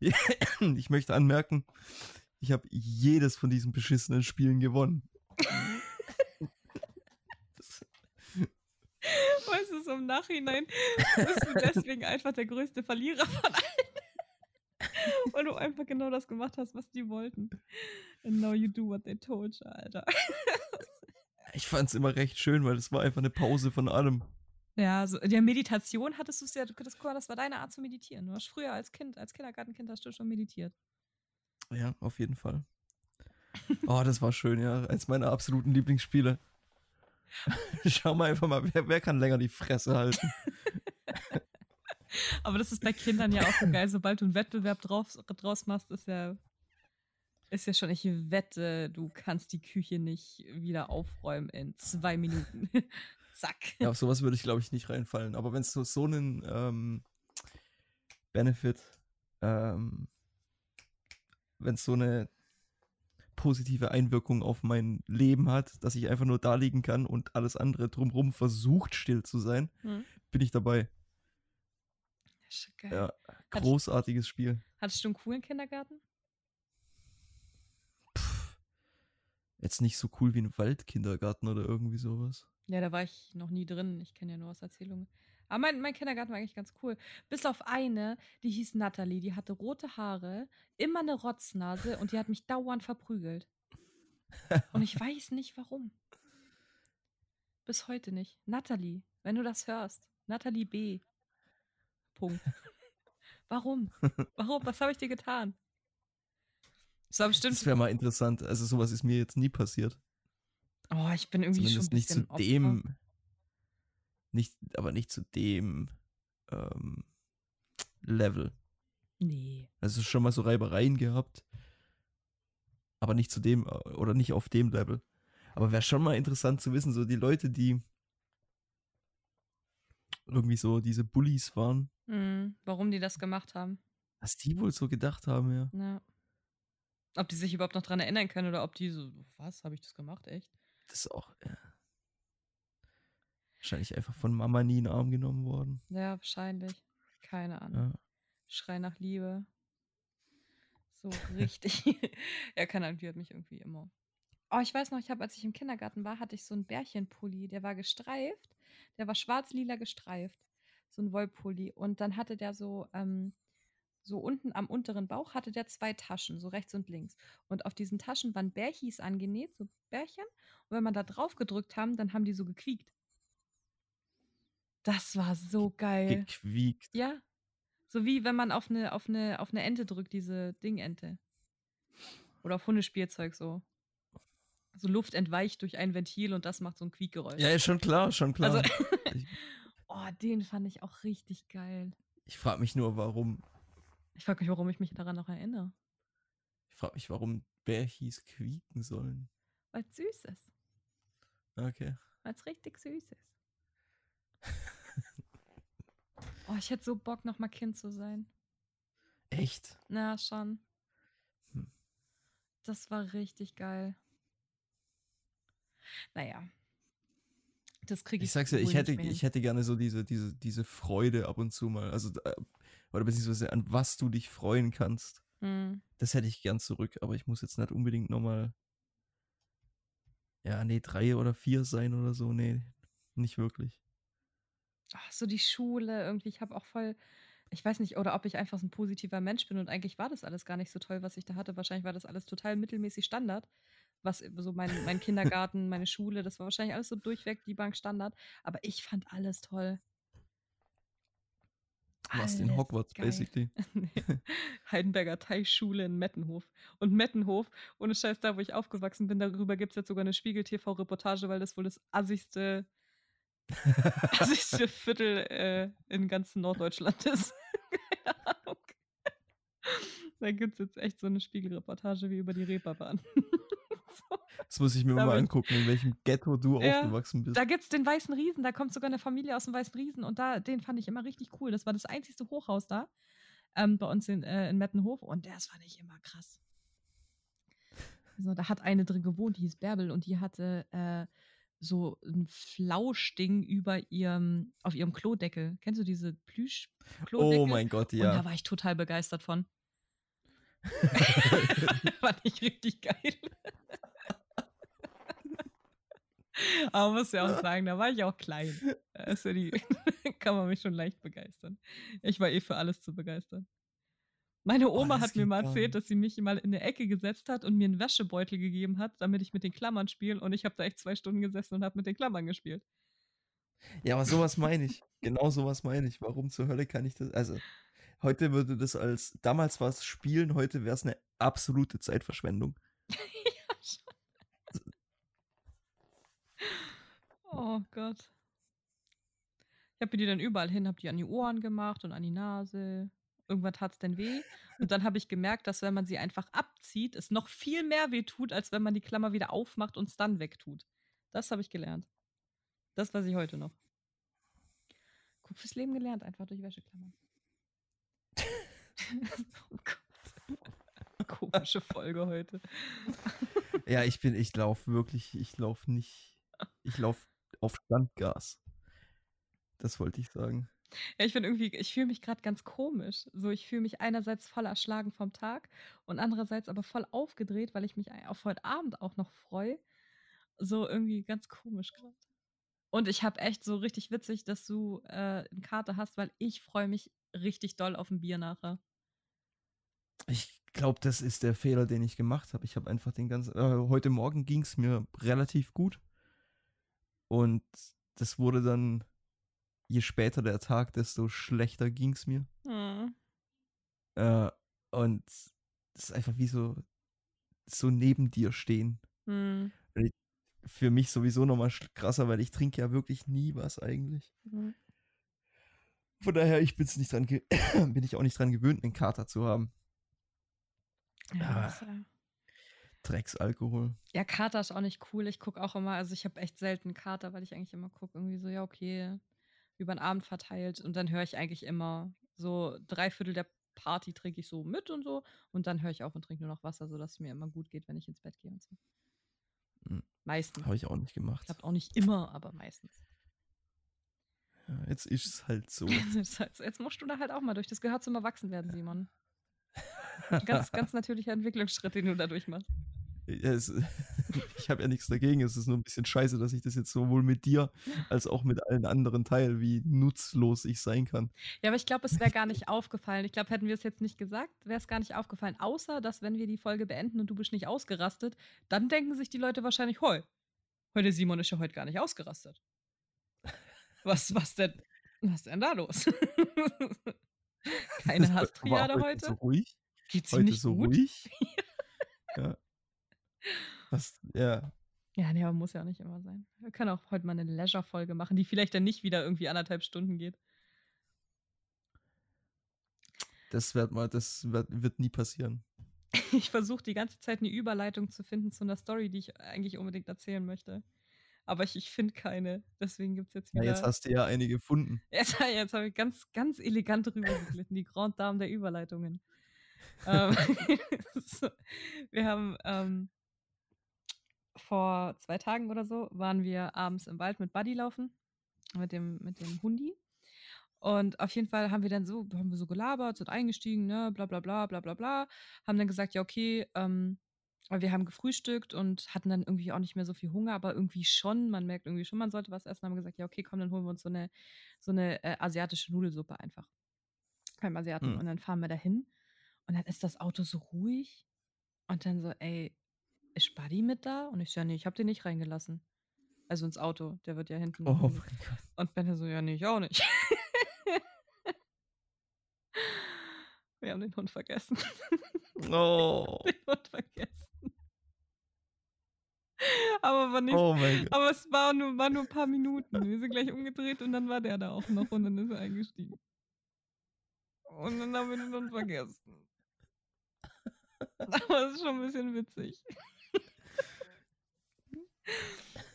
ich möchte anmerken, ich habe jedes von diesen beschissenen Spielen gewonnen. Weißt du, so im Nachhinein bist du deswegen einfach der größte Verlierer von allen. Weil du einfach genau das gemacht hast, was die wollten. And now you do what they told you, Alter. ich fand es immer recht schön, weil es war einfach eine Pause von allem. Ja, so, der Meditation hattest du es ja, das, das war deine Art zu meditieren. Du hast früher als Kind, als Kindergartenkind hast du schon meditiert. Ja, auf jeden Fall. Oh, das war schön, ja. Eins meiner absoluten Lieblingsspiele. Schau mal einfach mal, wer, wer kann länger die Fresse halten? Aber das ist bei Kindern ja auch so geil. Sobald du einen Wettbewerb drauf, draus machst, ist ja, ist ja schon, ich wette, du kannst die Küche nicht wieder aufräumen in zwei Minuten. Zack. Ja, auf sowas würde ich, glaube ich, nicht reinfallen. Aber wenn es so, so einen ähm, Benefit, ähm, wenn es so eine positive Einwirkung auf mein Leben hat, dass ich einfach nur da liegen kann und alles andere drumherum versucht still zu sein, Hm. bin ich dabei. Ja, großartiges Spiel. Hattest du einen coolen Kindergarten? Jetzt nicht so cool wie ein Waldkindergarten oder irgendwie sowas. Ja, da war ich noch nie drin. Ich kenne ja nur aus Erzählungen. Aber mein, mein Kindergarten war eigentlich ganz cool. Bis auf eine, die hieß Natalie, die hatte rote Haare, immer eine Rotznase und die hat mich dauernd verprügelt. Und ich weiß nicht warum. Bis heute nicht. Natalie, wenn du das hörst. Natalie B. Punkt. Warum? Warum? Was habe ich dir getan? Das war bestimmt. Das wäre mal interessant. Also sowas ist mir jetzt nie passiert. Oh, ich bin irgendwie Zumindest schon nicht zu dem, nicht, aber nicht zu dem ähm, Level. Nee. Also schon mal so Reibereien gehabt, aber nicht zu dem äh, oder nicht auf dem Level. Aber wäre schon mal interessant zu wissen, so die Leute, die irgendwie so diese Bullies waren, Hm, warum die das gemacht haben. was die wohl so gedacht haben, ja. Ja. Ob die sich überhaupt noch dran erinnern können oder ob die so, was, habe ich das gemacht, echt? Das ist auch ja. wahrscheinlich einfach von Mama nie in den Arm genommen worden. Ja, wahrscheinlich. Keine Ahnung. Ja. Schrei nach Liebe. So richtig. die hat mich irgendwie immer. Oh, ich weiß noch, ich habe, als ich im Kindergarten war, hatte ich so einen Bärchenpulli, der war gestreift, der war schwarz-lila gestreift, so ein Wollpulli. Und dann hatte der so, ähm, so unten am unteren Bauch hatte der zwei Taschen, so rechts und links. Und auf diesen Taschen waren Bärchis angenäht, so Bärchen. Und wenn man da drauf gedrückt haben, dann haben die so gequiekt. Das war so geil. Gequiekt. Ja. So wie wenn man auf eine, auf eine, auf eine Ente drückt, diese Dingente. Oder auf Hundespielzeug so. So Luft entweicht durch ein Ventil und das macht so ein Quiekgeräusch. Ja, ist schon klar, schon klar. Also, oh, den fand ich auch richtig geil. ich frage mich nur, warum. Ich frage mich, warum ich mich daran noch erinnere. Ich frage mich, warum Bärchis quieken sollen. Weil es süß ist. Okay. Weil es richtig süß ist. Oh, ich hätte so Bock, noch mal Kind zu sein. Echt? Na, schon. Hm. Das war richtig geil. Naja. Das kriege ich Ich sag's ja, ich hätte, ich hätte gerne so diese, diese, diese Freude ab und zu mal. Also, äh, oder beziehungsweise an was du dich freuen kannst. Hm. Das hätte ich gern zurück, aber ich muss jetzt nicht unbedingt nochmal. Ja, nee, drei oder vier sein oder so. Nee, nicht wirklich. Ach, so die Schule irgendwie. Ich habe auch voll, ich weiß nicht, oder ob ich einfach so ein positiver Mensch bin und eigentlich war das alles gar nicht so toll, was ich da hatte. Wahrscheinlich war das alles total mittelmäßig Standard. Was so mein, mein Kindergarten, meine Schule, das war wahrscheinlich alles so durchweg die Bank Standard. Aber ich fand alles toll. Du warst in Alles Hogwarts, geil. basically. Nee. Heidenberger Teichschule in Mettenhof. Und Mettenhof, ohne Scheiß, da wo ich aufgewachsen bin, darüber gibt es jetzt sogar eine Spiegel-TV-Reportage, weil das wohl das assigste, assigste Viertel äh, in ganz Norddeutschland ist. Keine Ahnung. Da gibt es jetzt echt so eine Spiegelreportage wie über die Reeperbahn. Das muss ich mir mal angucken, in welchem Ghetto du Ja, aufgewachsen bist. Da gibt es den Weißen Riesen, da kommt sogar eine Familie aus dem Weißen Riesen und da, den fand ich immer richtig cool. Das war das einzigste Hochhaus da ähm, bei uns in, äh, in Mettenhof und das fand ich immer krass. Also, da hat eine drin gewohnt, die hieß Bärbel und die hatte äh, so ein Flauschding über ihrem, auf ihrem Klodeckel. Kennst du diese Plüsch-Klodeckel? oh mein Gott, Und da ja. war ich total begeistert von. Fand ich richtig geil. Aber muss ja auch sagen, da war ich auch klein. Also die kann man mich schon leicht begeistern. Ich war eh für alles zu begeistern. Meine Oma das hat mir mal erzählt, dass sie mich mal in eine Ecke gesetzt hat und mir einen Wäschebeutel gegeben hat, damit ich mit den Klammern spiele. Und ich habe da echt zwei Stunden gesessen und habe mit den Klammern gespielt. Ja, aber sowas meine ich. Genau sowas meine ich. Warum zur Hölle kann ich das? Also, heute würde das als, damals war es Spielen, heute wäre es eine absolute Zeitverschwendung. ja, schon. Oh Gott. Ich habe mir die dann überall hin, habe die an die Ohren gemacht und an die Nase. Irgendwann tat es denn weh. Und dann habe ich gemerkt, dass wenn man sie einfach abzieht, es noch viel mehr weh tut, als wenn man die Klammer wieder aufmacht und es dann wegtut. Das habe ich gelernt. Das weiß ich heute noch. Guck, fürs Leben gelernt, einfach durch Wäscheklammern. oh Gott. Komische Folge heute. Ja, ich bin, ich laufe wirklich, ich laufe nicht, ich laufe auf Standgas. Das wollte ich sagen. Ja, ich bin irgendwie, ich fühle mich gerade ganz komisch. So, ich fühle mich einerseits voll erschlagen vom Tag und andererseits aber voll aufgedreht, weil ich mich auf heute Abend auch noch freue. So irgendwie ganz komisch gerade. Und ich habe echt so richtig witzig, dass du äh, eine Karte hast, weil ich freue mich richtig doll auf ein Bier nachher. Ich glaube, das ist der Fehler, den ich gemacht habe. Ich habe einfach den ganzen. Äh, heute Morgen ging es mir relativ gut. Und das wurde dann, je später der Tag, desto schlechter ging es mir. Hm. Äh, und das ist einfach wie so so neben dir stehen. Hm. Für mich sowieso nochmal krasser, weil ich trinke ja wirklich nie was eigentlich. Hm. Von daher, ich bin's nicht dran bin ich auch nicht dran gewöhnt, einen Kater zu haben. Ja, Ah. Drecksalkohol. ja, Kater ist auch nicht cool. Ich gucke auch immer, also ich habe echt selten Kater, weil ich eigentlich immer gucke, irgendwie so, ja, okay, über den Abend verteilt. Und dann höre ich eigentlich immer so drei Viertel der Party trinke ich so mit und so. Und dann höre ich auf und trinke nur noch Wasser, sodass es mir immer gut geht, wenn ich ins Bett gehe und so. Hm. Meistens. Habe ich auch nicht gemacht. Klappt auch nicht immer, aber meistens. Ja, jetzt ist es halt so. Jetzt, musst du da halt auch mal durch. Das gehört zum Erwachsenwerden, Simon. Ganz, ganz natürlicher Entwicklungsschritt, den du da durchmachst. Es, ich habe ja nichts dagegen. Es ist nur ein bisschen scheiße, dass ich das jetzt sowohl mit dir als auch mit allen anderen teile, wie nutzlos ich sein kann. Ja, aber ich glaube, es wäre gar nicht aufgefallen. Ich glaube, hätten wir es jetzt nicht gesagt, wäre es gar nicht aufgefallen. Außer, dass wenn wir die Folge beenden und du bist nicht ausgerastet, dann denken sich die Leute wahrscheinlich, hoi, heute Simon ist ja heute gar nicht ausgerastet. Was, was denn, was denn da los? Keine War Hasstriade heute? So ruhig. Geht's Heute nicht so gut? ruhig. ja. Was, ja. Ja, nee, aber muss ja auch nicht immer sein. Wir können auch heute mal eine Leisure-Folge machen, die vielleicht dann nicht wieder irgendwie anderthalb Stunden geht. Das wird mal, das wird, wird nie passieren. Ich versuche die ganze Zeit eine Überleitung zu finden zu einer Story, die ich eigentlich unbedingt erzählen möchte. Aber ich, ich finde keine. Deswegen gibt es jetzt Ja, wieder. jetzt hast du ja eine gefunden. Jetzt, jetzt habe ich ganz, ganz elegant drüber geglitten, die Grand Dame der Überleitungen. ähm, so, wir haben ähm, vor zwei Tagen oder so waren wir abends im Wald mit Buddy laufen, mit dem, mit dem Hundi. Und auf jeden Fall haben wir dann so, haben wir so gelabert, sind eingestiegen, ne, bla bla bla bla bla bla, haben dann gesagt, ja, okay, ähm, weil wir haben gefrühstückt und hatten dann irgendwie auch nicht mehr so viel Hunger, aber irgendwie schon, man merkt irgendwie schon, man sollte was essen, haben gesagt, ja, okay, komm, dann holen wir uns so eine, so eine äh, asiatische Nudelsuppe einfach. Beim Asiaten. Hm. Und dann fahren wir dahin und dann ist das Auto so ruhig und dann so, ey, ist Buddy mit da? Und ich so, ja, nee, ich hab den nicht reingelassen. Also ins Auto, der wird ja hinten. Oh mein Gott. und Ben so, ja, nee, ich auch nicht. Wir haben den Hund vergessen. Oh, den Hund vergessen. Aber war nicht. oh. Aber es war nur, war nur ein paar Minuten. Wir sind gleich umgedreht und dann war der da auch noch und dann ist er eingestiegen. Und dann haben wir den Hund vergessen. Aber es ist schon ein bisschen witzig.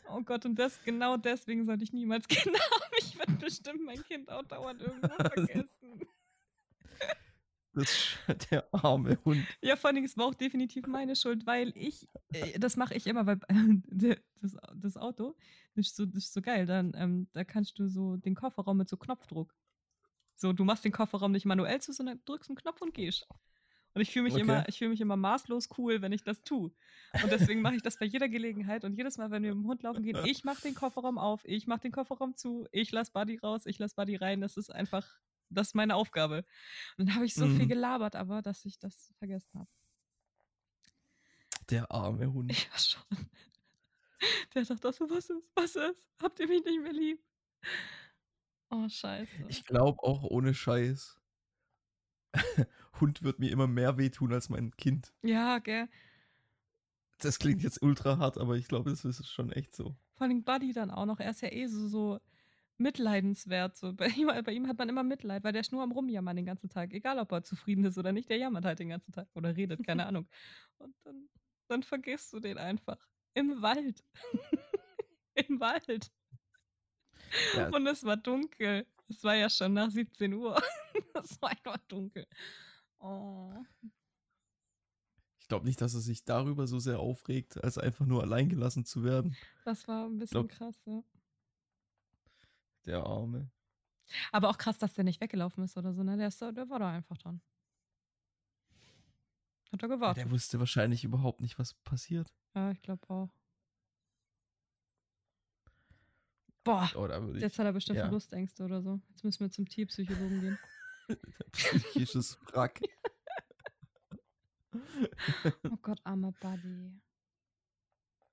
Oh Gott, und das genau deswegen sollte ich niemals Kinder haben. Ich werde bestimmt mein Kind auch dauernd irgendwo vergessen. Das ist der arme Hund. Ja, vor allen Dingen, es war auch definitiv meine Schuld, weil ich, äh, das mache ich immer, weil das, das Auto, das ist so, das ist so geil, dann, ähm, da kannst du so den Kofferraum mit so Knopfdruck. So, du machst den Kofferraum nicht manuell zu, sondern drückst einen Knopf und gehst. Und ich fühle mich Okay. immer, ich fühle mich immer maßlos cool, wenn ich das tue. Und deswegen mache ich das bei jeder Gelegenheit und jedes Mal, wenn wir mit dem Hund laufen gehen, ich mache den Kofferraum auf, ich mache den Kofferraum zu, ich lasse Buddy raus, ich lasse Buddy rein. Das ist einfach, das ist meine Aufgabe. Und dann habe ich so viel Mhm. gelabert, aber dass ich das vergessen habe. Der arme Hund. Ja, schon. Der dachte auch so, was ist, was ist? Habt ihr mich nicht mehr lieb? Oh, scheiße. Ich glaube auch ohne Scheiß. Hund wird mir immer mehr wehtun als mein Kind. ja, gell. Das klingt jetzt ultra hart, aber ich glaube, das ist schon echt so. Vor allem Buddy dann auch noch. Er ist ja eh so, so mitleidenswert. So. Bei, ihm, bei ihm hat man immer Mitleid, weil der ist nur am Rumjammern den ganzen Tag. Egal, ob er zufrieden ist oder nicht, der jammert halt den ganzen Tag oder redet, keine Ahnung. Und dann, dann vergisst du den einfach. Im Wald. Im Wald. Ja. Und es war dunkel. Es war ja schon nach 17 Uhr. es war einfach dunkel. Oh. Ich glaube nicht, dass er sich darüber so sehr aufregt, als einfach nur allein gelassen zu werden. Das war ein bisschen Glaub- krass, ja. Der Arme. Aber auch krass, dass der nicht weggelaufen ist oder so, ne? Der, ist der war da einfach dran. Hat er Ja, gewartet. der wusste wahrscheinlich überhaupt nicht, was passiert. Ja, ich glaube auch. Boah, Oh, ich jetzt hat er bestimmt ja. Verlustängste oder so. Jetzt müssen wir zum Tierpsychologen gehen. Psychisches Wrack. Oh Gott, armer Buddy.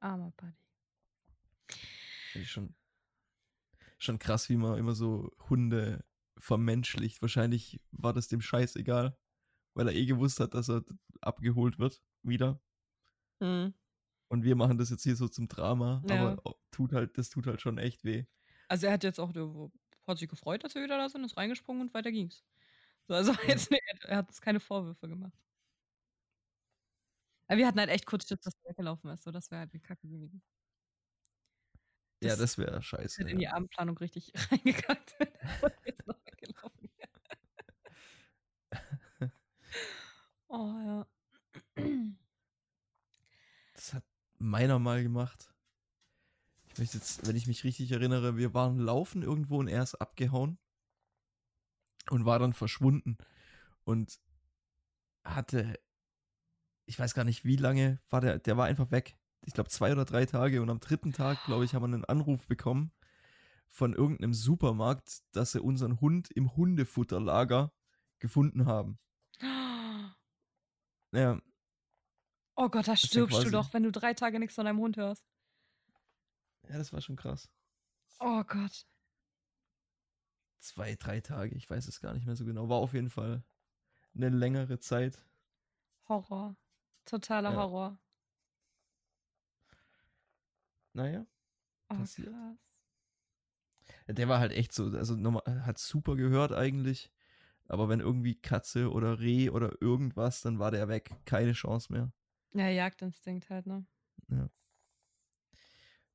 Armer Buddy. Schon, schon krass, wie man immer so Hunde vermenschlicht. Wahrscheinlich war das dem Scheiß egal, weil er eh gewusst hat, dass er abgeholt wird. Wieder. Hm. Und wir machen das jetzt hier so zum Drama, Ja. aber tut halt, das tut halt schon echt weh. Also er hat jetzt auch, hat sich gefreut, dass wir wieder da sind, ist reingesprungen und weiter ging's. So, also Ja. jetzt, nee, er hat uns keine Vorwürfe gemacht. Aber wir hatten halt echt kurz Schiss, dass er weggelaufen ist, so das wäre halt eine Kacke gewesen. Ja, Das- das wäre Das scheiße. hätte in die Ja. Abendplanung richtig reingekackt, jetzt noch weggelaufen. Oh ja. Das hat meiner mal gemacht. Ich möchte jetzt, wenn ich mich richtig erinnere, wir waren laufen irgendwo und er ist abgehauen und war dann verschwunden und hatte, ich weiß gar nicht wie lange, war der, der war einfach weg. Ich glaube zwei oder drei Tage und am dritten Tag, glaube ich, haben wir einen Anruf bekommen von irgendeinem Supermarkt, dass sie unseren Hund im Hundefutterlager gefunden haben. Ja, Oh Gott, da ist ja stirbst du doch, wenn du drei Tage nichts von deinem Hund hörst. ja, das war schon krass. Oh Gott. Zwei, drei Tage, ich weiß es gar nicht mehr so genau. War auf jeden Fall eine längere Zeit. Horror. Totaler Ja. Horror. Naja, Oh, Passiert. krass. der war halt echt so, also normal, hat super gehört eigentlich. Aber wenn irgendwie Katze oder Reh oder irgendwas, dann war der weg. Keine Chance mehr. Ja, Jagdinstinkt halt, ne?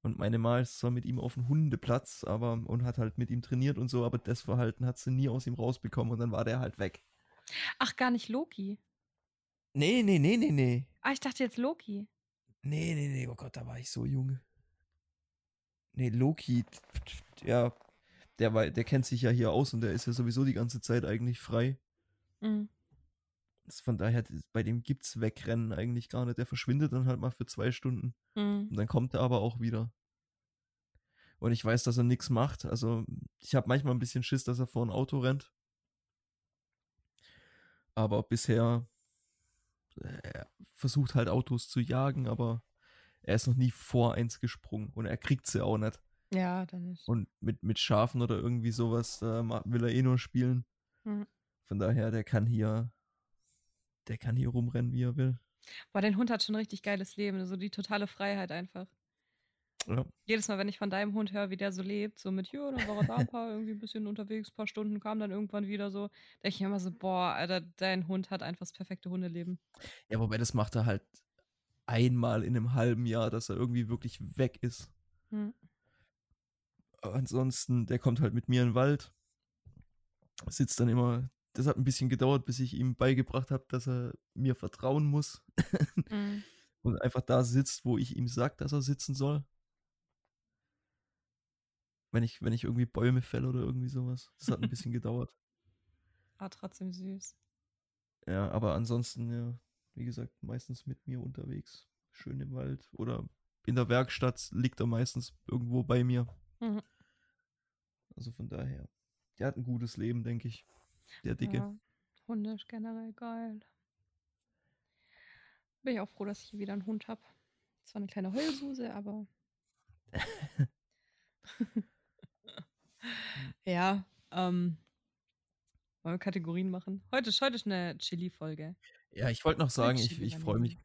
Und meine Ma ist zwar mit ihm auf dem Hundeplatz, aber und hat halt mit ihm trainiert und so, aber das Verhalten hat sie nie aus ihm rausbekommen und dann war der halt weg. Ach, gar nicht Loki. Nee, nee, nee, nee, nee. Ah, ich dachte jetzt Loki. Nee, nee, nee, oh Gott, da war ich so jung. Nee, Loki, ja, der, war, der kennt sich ja hier aus und der ist ja sowieso die ganze Zeit eigentlich frei. Mhm. Von daher, bei dem gibt's Wegrennen eigentlich gar nicht. Der verschwindet dann halt mal für zwei Stunden Mhm. und dann kommt er aber auch wieder. Und ich weiß, dass er nichts macht. Also ich habe manchmal ein bisschen Schiss, dass er vor ein Auto rennt. Aber bisher äh, er versucht halt Autos zu jagen, aber er ist noch nie vor eins gesprungen und er kriegt sie auch nicht. Ja, dann nicht. Und mit, mit Schafen oder irgendwie sowas äh, will er eh nur spielen. Mhm. Von daher, der kann hier, der kann hier rumrennen, wie er will. Boah, dein Hund hat schon ein richtig geiles Leben. So die totale Freiheit einfach. Ja. Jedes Mal, wenn ich von deinem Hund höre, wie der so lebt, so mit, ja, dann war er da ein paar, irgendwie ein bisschen unterwegs, ein paar Stunden, kam dann irgendwann wieder so, denke ich immer so, boah, Alter, dein Hund hat einfach das perfekte Hundeleben. Ja, wobei das macht er halt einmal in einem halben Jahr, dass er irgendwie wirklich weg ist. Hm. Ansonsten, der kommt halt mit mir in den Wald, sitzt dann immer. Das hat ein bisschen gedauert, bis ich ihm beigebracht habe, dass er mir vertrauen muss Mhm. und einfach da sitzt, wo ich ihm sag, dass er sitzen soll. Wenn ich, wenn ich irgendwie Bäume fälle oder irgendwie sowas. Das hat ein bisschen gedauert. Ah, trotzdem süß. Ja, aber ansonsten, ja, wie gesagt, meistens mit mir unterwegs. Schön im Wald. Oder in der Werkstatt liegt er meistens irgendwo bei mir. Mhm. Also von daher. Der hat ein gutes Leben, denke ich. Der Dicke. Ja, Hunde ist generell geil. Bin ich auch froh, dass ich hier wieder einen Hund habe. Zwar eine kleine Heulsuse, aber. ja, ähm. Wollen wir Kategorien machen? Heute ist, heute ist eine Chili-Folge. Ja, ich wollte noch sagen, ich, ich freue mich.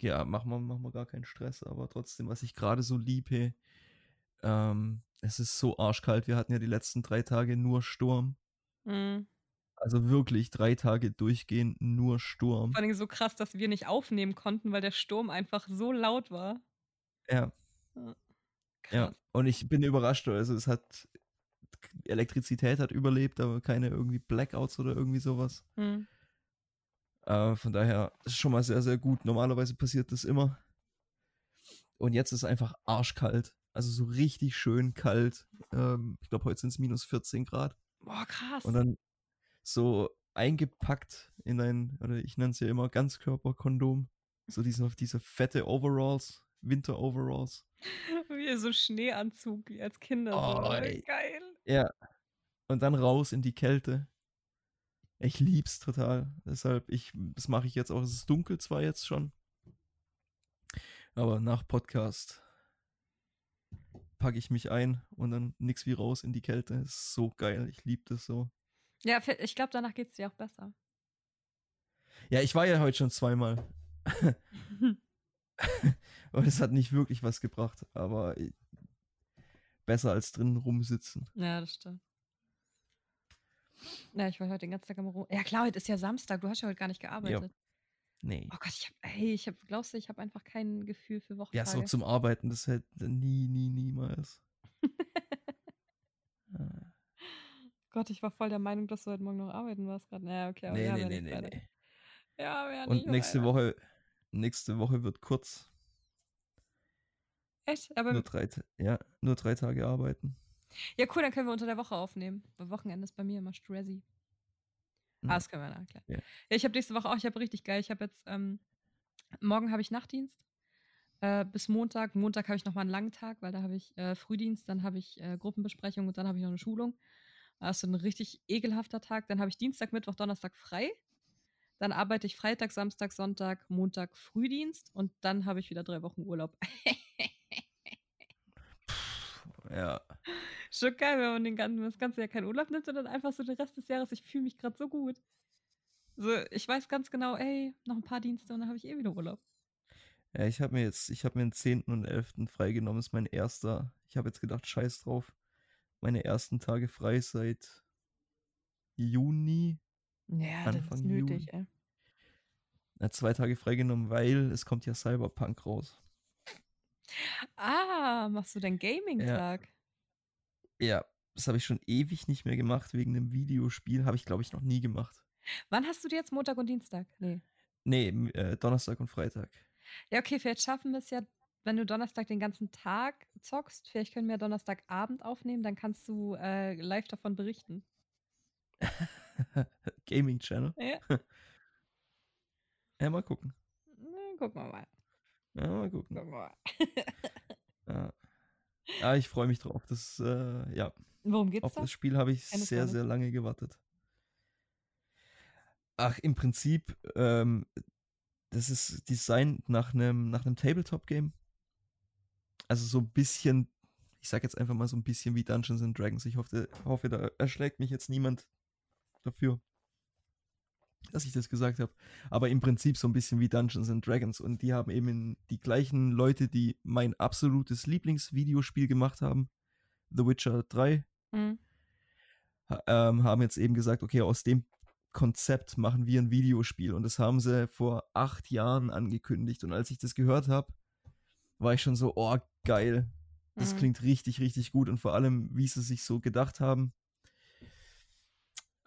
Ja, machen wir, machen wir gar keinen Stress, aber trotzdem, was ich gerade so liebe, ähm, es ist so arschkalt. Wir hatten ja die letzten drei Tage nur Sturm. Mhm. Also wirklich drei Tage durchgehend nur Sturm. Vor allem so krass, dass wir nicht aufnehmen konnten, weil der Sturm einfach so laut war. Ja, ja. Krass. Und ich bin überrascht. Also es hat Elektrizität hat überlebt, aber keine irgendwie Blackouts oder irgendwie sowas. Mhm. Äh, von daher ist schon mal sehr, sehr gut. Normalerweise passiert das immer. Und jetzt ist einfach arschkalt. Also so richtig schön kalt. Ähm, ich glaube, heute sind es minus 14 Grad. Boah, krass. Und dann so eingepackt in ein, oder ich nenne es ja immer Ganzkörperkondom. So diese, diese fette Overalls, Winter-Overalls. Wie so Schneeanzug, wie als Kinder. so. Oh, ey. Geil. Ja. Und dann raus in die Kälte. Ich lieb's total. Deshalb, ich, das mache ich jetzt auch. Es ist dunkel zwar jetzt schon. Aber nach Podcast packe ich mich ein und dann nix wie raus in die Kälte. Ist so geil. Ich liebe das so. Ja, ich glaube, danach geht es dir auch besser. Ja, ich war ja heute schon zweimal. Und es hat nicht wirklich was gebracht, aber äh, besser als drin rumsitzen. Ja, das stimmt. Ja, ich war heute den ganzen Tag am Rum. Ja, klar, heute ist ja Samstag. Du hast ja heute gar nicht gearbeitet. Nee. Oh Gott, ich hab, hey, ich hab, glaubst du, ich habe einfach kein Gefühl für Wochentage. Ja, so zum Arbeiten, das hätte nie, nie, niemals. Gott, ich war voll der Meinung, dass du heute Morgen noch arbeiten warst gerade. Naja, okay, aber Nee, wir haben nee, ja nee, nee, nee. Ja, wir haben Und nächste. Woche, nächste Woche wird kurz. Echt? Aber Nur drei, ja, nur drei Tage arbeiten. ja, cool, dann können wir unter der Woche aufnehmen. Wochenende ist bei mir immer stressy. Hm. Ah, das können wir nachklären. Ja. Ja. ich habe nächste Woche auch, ich habe richtig geil. Ich habe jetzt, ähm, morgen habe ich Nachtdienst. Äh, bis Montag. Montag habe ich nochmal einen langen Tag, weil da habe ich äh, Frühdienst, dann habe ich äh, Gruppenbesprechung und dann habe ich noch eine Schulung. Das ist so ein richtig ekelhafter Tag. Dann habe ich Dienstag, Mittwoch, Donnerstag frei. Dann arbeite ich Freitag, Samstag, Sonntag, Montag Frühdienst und dann habe ich wieder drei Wochen Urlaub. Ja, Schon geil, wenn man den ganzen, das ganze Jahr keinen Urlaub nimmt und dann einfach so den Rest des Jahres, ich fühle mich gerade so gut. So, ich weiß ganz genau, ey, noch ein paar Dienste und dann habe ich eh wieder Urlaub. ja ich habe mir jetzt, ich habe mir den 10. und 11. freigenommen, ist mein erster. Ich habe jetzt gedacht, scheiß drauf. Meine ersten Tage frei seit Juni. Ja, Anfang das ist nötig, ey. Ja, zwei Tage freigenommen, weil es kommt ja Cyberpunk raus. Ah, machst du deinen Gaming-Tag? Ja, das habe ich schon ewig nicht mehr gemacht wegen einem Videospiel. Habe ich, glaube ich, noch nie gemacht. Wann hast du die jetzt Montag und Dienstag? Nee. Nee, äh, Donnerstag und Freitag. Ja, okay, vielleicht schaffen wir es ja, wenn du Donnerstag den ganzen Tag zockst. Vielleicht können wir Donnerstagabend aufnehmen, dann kannst du äh, live davon berichten. Gaming Channel. Ja, Ja, mal gucken. na, gucken wir mal. Ja, mal gucken. Gucken wir mal. Ja, ja ich freue mich drauf. Das, äh, ja, Worum geht's auf da? das Spiel habe ich ich sehr, nicht. sehr lange gewartet. Ach, im Prinzip, ähm, das ist designt nach einem nach einem Tabletop-Game. Also so ein bisschen, ich sag jetzt einfach mal so ein bisschen wie Dungeons and Dragons. Ich hoffe, hoffe da erschlägt mich jetzt niemand dafür, dass ich das gesagt habe. Aber im Prinzip so ein bisschen wie Dungeons and Dragons. Und die haben eben die gleichen Leute, die mein absolutes Lieblingsvideospiel gemacht haben, The Witcher 3, Mhm. ähm, haben jetzt eben gesagt, okay, aus dem Konzept machen wir ein Videospiel. Und das haben sie vor acht Jahren angekündigt. Und als ich das gehört habe, war ich schon so, oh, geil. Das Mhm. klingt richtig, richtig gut. Und vor allem, wie sie sich so gedacht haben.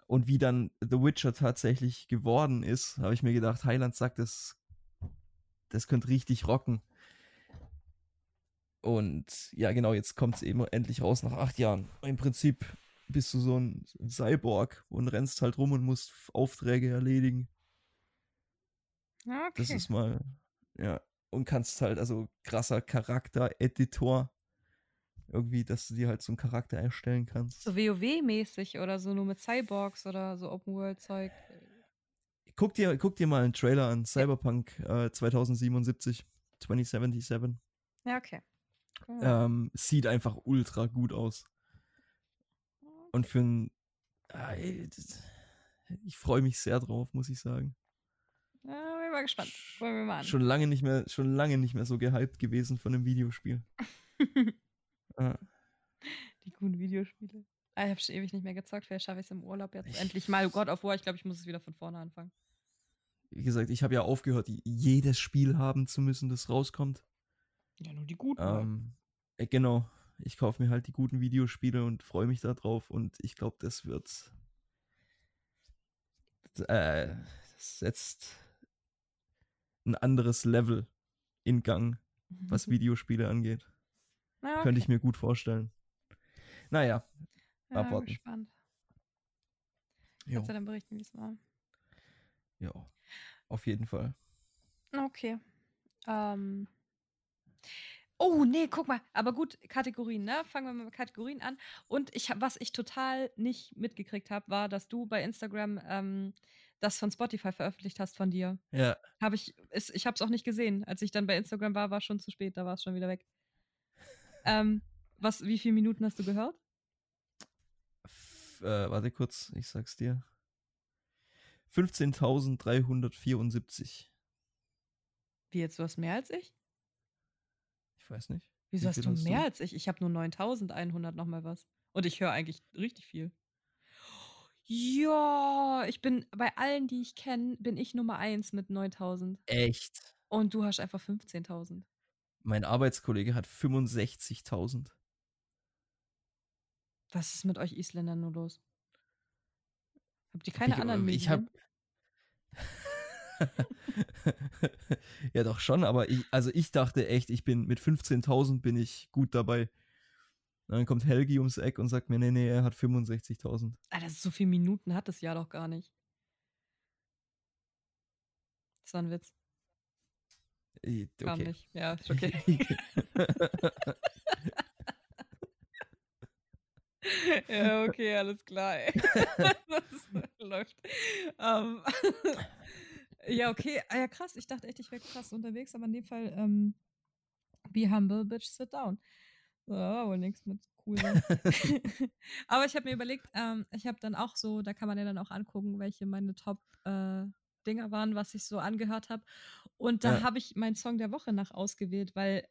Und wie dann The Witcher tatsächlich geworden ist, habe ich mir gedacht, Heiland sagt, das, das könnte richtig rocken. Und ja, genau, jetzt kommt es eben endlich raus nach acht Jahren. Im Prinzip bist du so ein Cyborg und rennst halt rum und musst Aufträge erledigen. Ja, okay. Das ist mal, ja. Und kannst halt, also krasser Charakter-Editor. Irgendwie, dass du dir halt so einen Charakter erstellen kannst. so WoW-mäßig oder so nur mit Cyborgs oder so Open-World-Zeug. Guck dir, guck dir mal einen Trailer an. Cyberpunk äh, 2077. 2077. Ja, okay. Ja. Ähm, sieht einfach ultra gut aus. Und für ein. Ah, ey, das- ich freue mich sehr drauf, muss ich sagen. Ja, bin mal gespannt. Wollen wir mal an. Schon lange nicht mehr, schon lange nicht mehr so gehypt gewesen von einem Videospiel. Ah, Die guten Videospiele. Ah, ich habe schon ewig nicht mehr gezockt. Vielleicht schaffe ich es im Urlaub jetzt endlich mal. God of War, ich glaube, ich muss es wieder von vorne anfangen. wie gesagt, ich habe ja aufgehört, jedes Spiel haben zu müssen, das rauskommt. Ja, nur die guten. halt. Ähm, äh, genau. Ich kaufe mir halt die guten Videospiele und freue mich darauf und ich glaube, das wird. Äh, das setzt ein anderes Level in Gang, was Videospiele angeht. Ja, okay. Könnte ich mir gut vorstellen. Naja, ja, abwarten. gespannt. jo, Kannst du dann berichten, wie es war? jo, auf jeden Fall. Okay. Ähm. Oh, nee, guck mal. Aber gut, Kategorien, ne? Fangen wir mal mit Kategorien an. Und ich, hab- was ich total nicht mitgekriegt habe, war, dass du bei Instagram ähm, das von Spotify veröffentlicht hast von dir. Ja, Habe ich, ist, ich habe es auch nicht gesehen. Als ich dann bei Instagram war, war es schon zu spät, da war es schon wieder weg. Ähm, was, wie viele Minuten hast du gehört? f- äh, warte kurz, ich sag's dir. 15.374. Wie jetzt, du hast mehr als ich? weiß nicht. Wieso Wie hast du mehr du? als ich? Ich habe nur 9100 noch mal was. Und ich höre eigentlich richtig viel. Ja, ich bin bei allen, die ich kenne, bin ich Nummer 1 mit 9000. Echt? Und du hast einfach 15.000. Mein Arbeitskollege hat 65.000. Was ist mit euch Isländern nur los? Habt ihr keine Ich- anderen ich hab- Medien? ja, doch schon, aber ich, also ich dachte echt, ich bin mit 15.000 bin ich gut dabei. Und dann kommt Helgi ums Eck und sagt mir, nee, nee, er hat 65.000. Alter, so viele Minuten hat das Jahr doch gar nicht. Das war ein Witz. Äh, Kam Okay. nicht. Ja, ist okay. ja, okay, alles klar. Ey. das läuft. Ähm, ja, okay. Ah, ja, krass. Ich dachte echt, ich wäre krass unterwegs, aber in dem Fall ähm, be humble, bitch, sit down. War wohl nichts mit cool. aber ich habe mir überlegt, ähm, ich habe dann auch so, da kann man ja dann auch angucken, welche meine Top-Dinger waren, was ich so angehört habe. Und da Ja. habe ich meinen Song der Woche nach ausgewählt, weil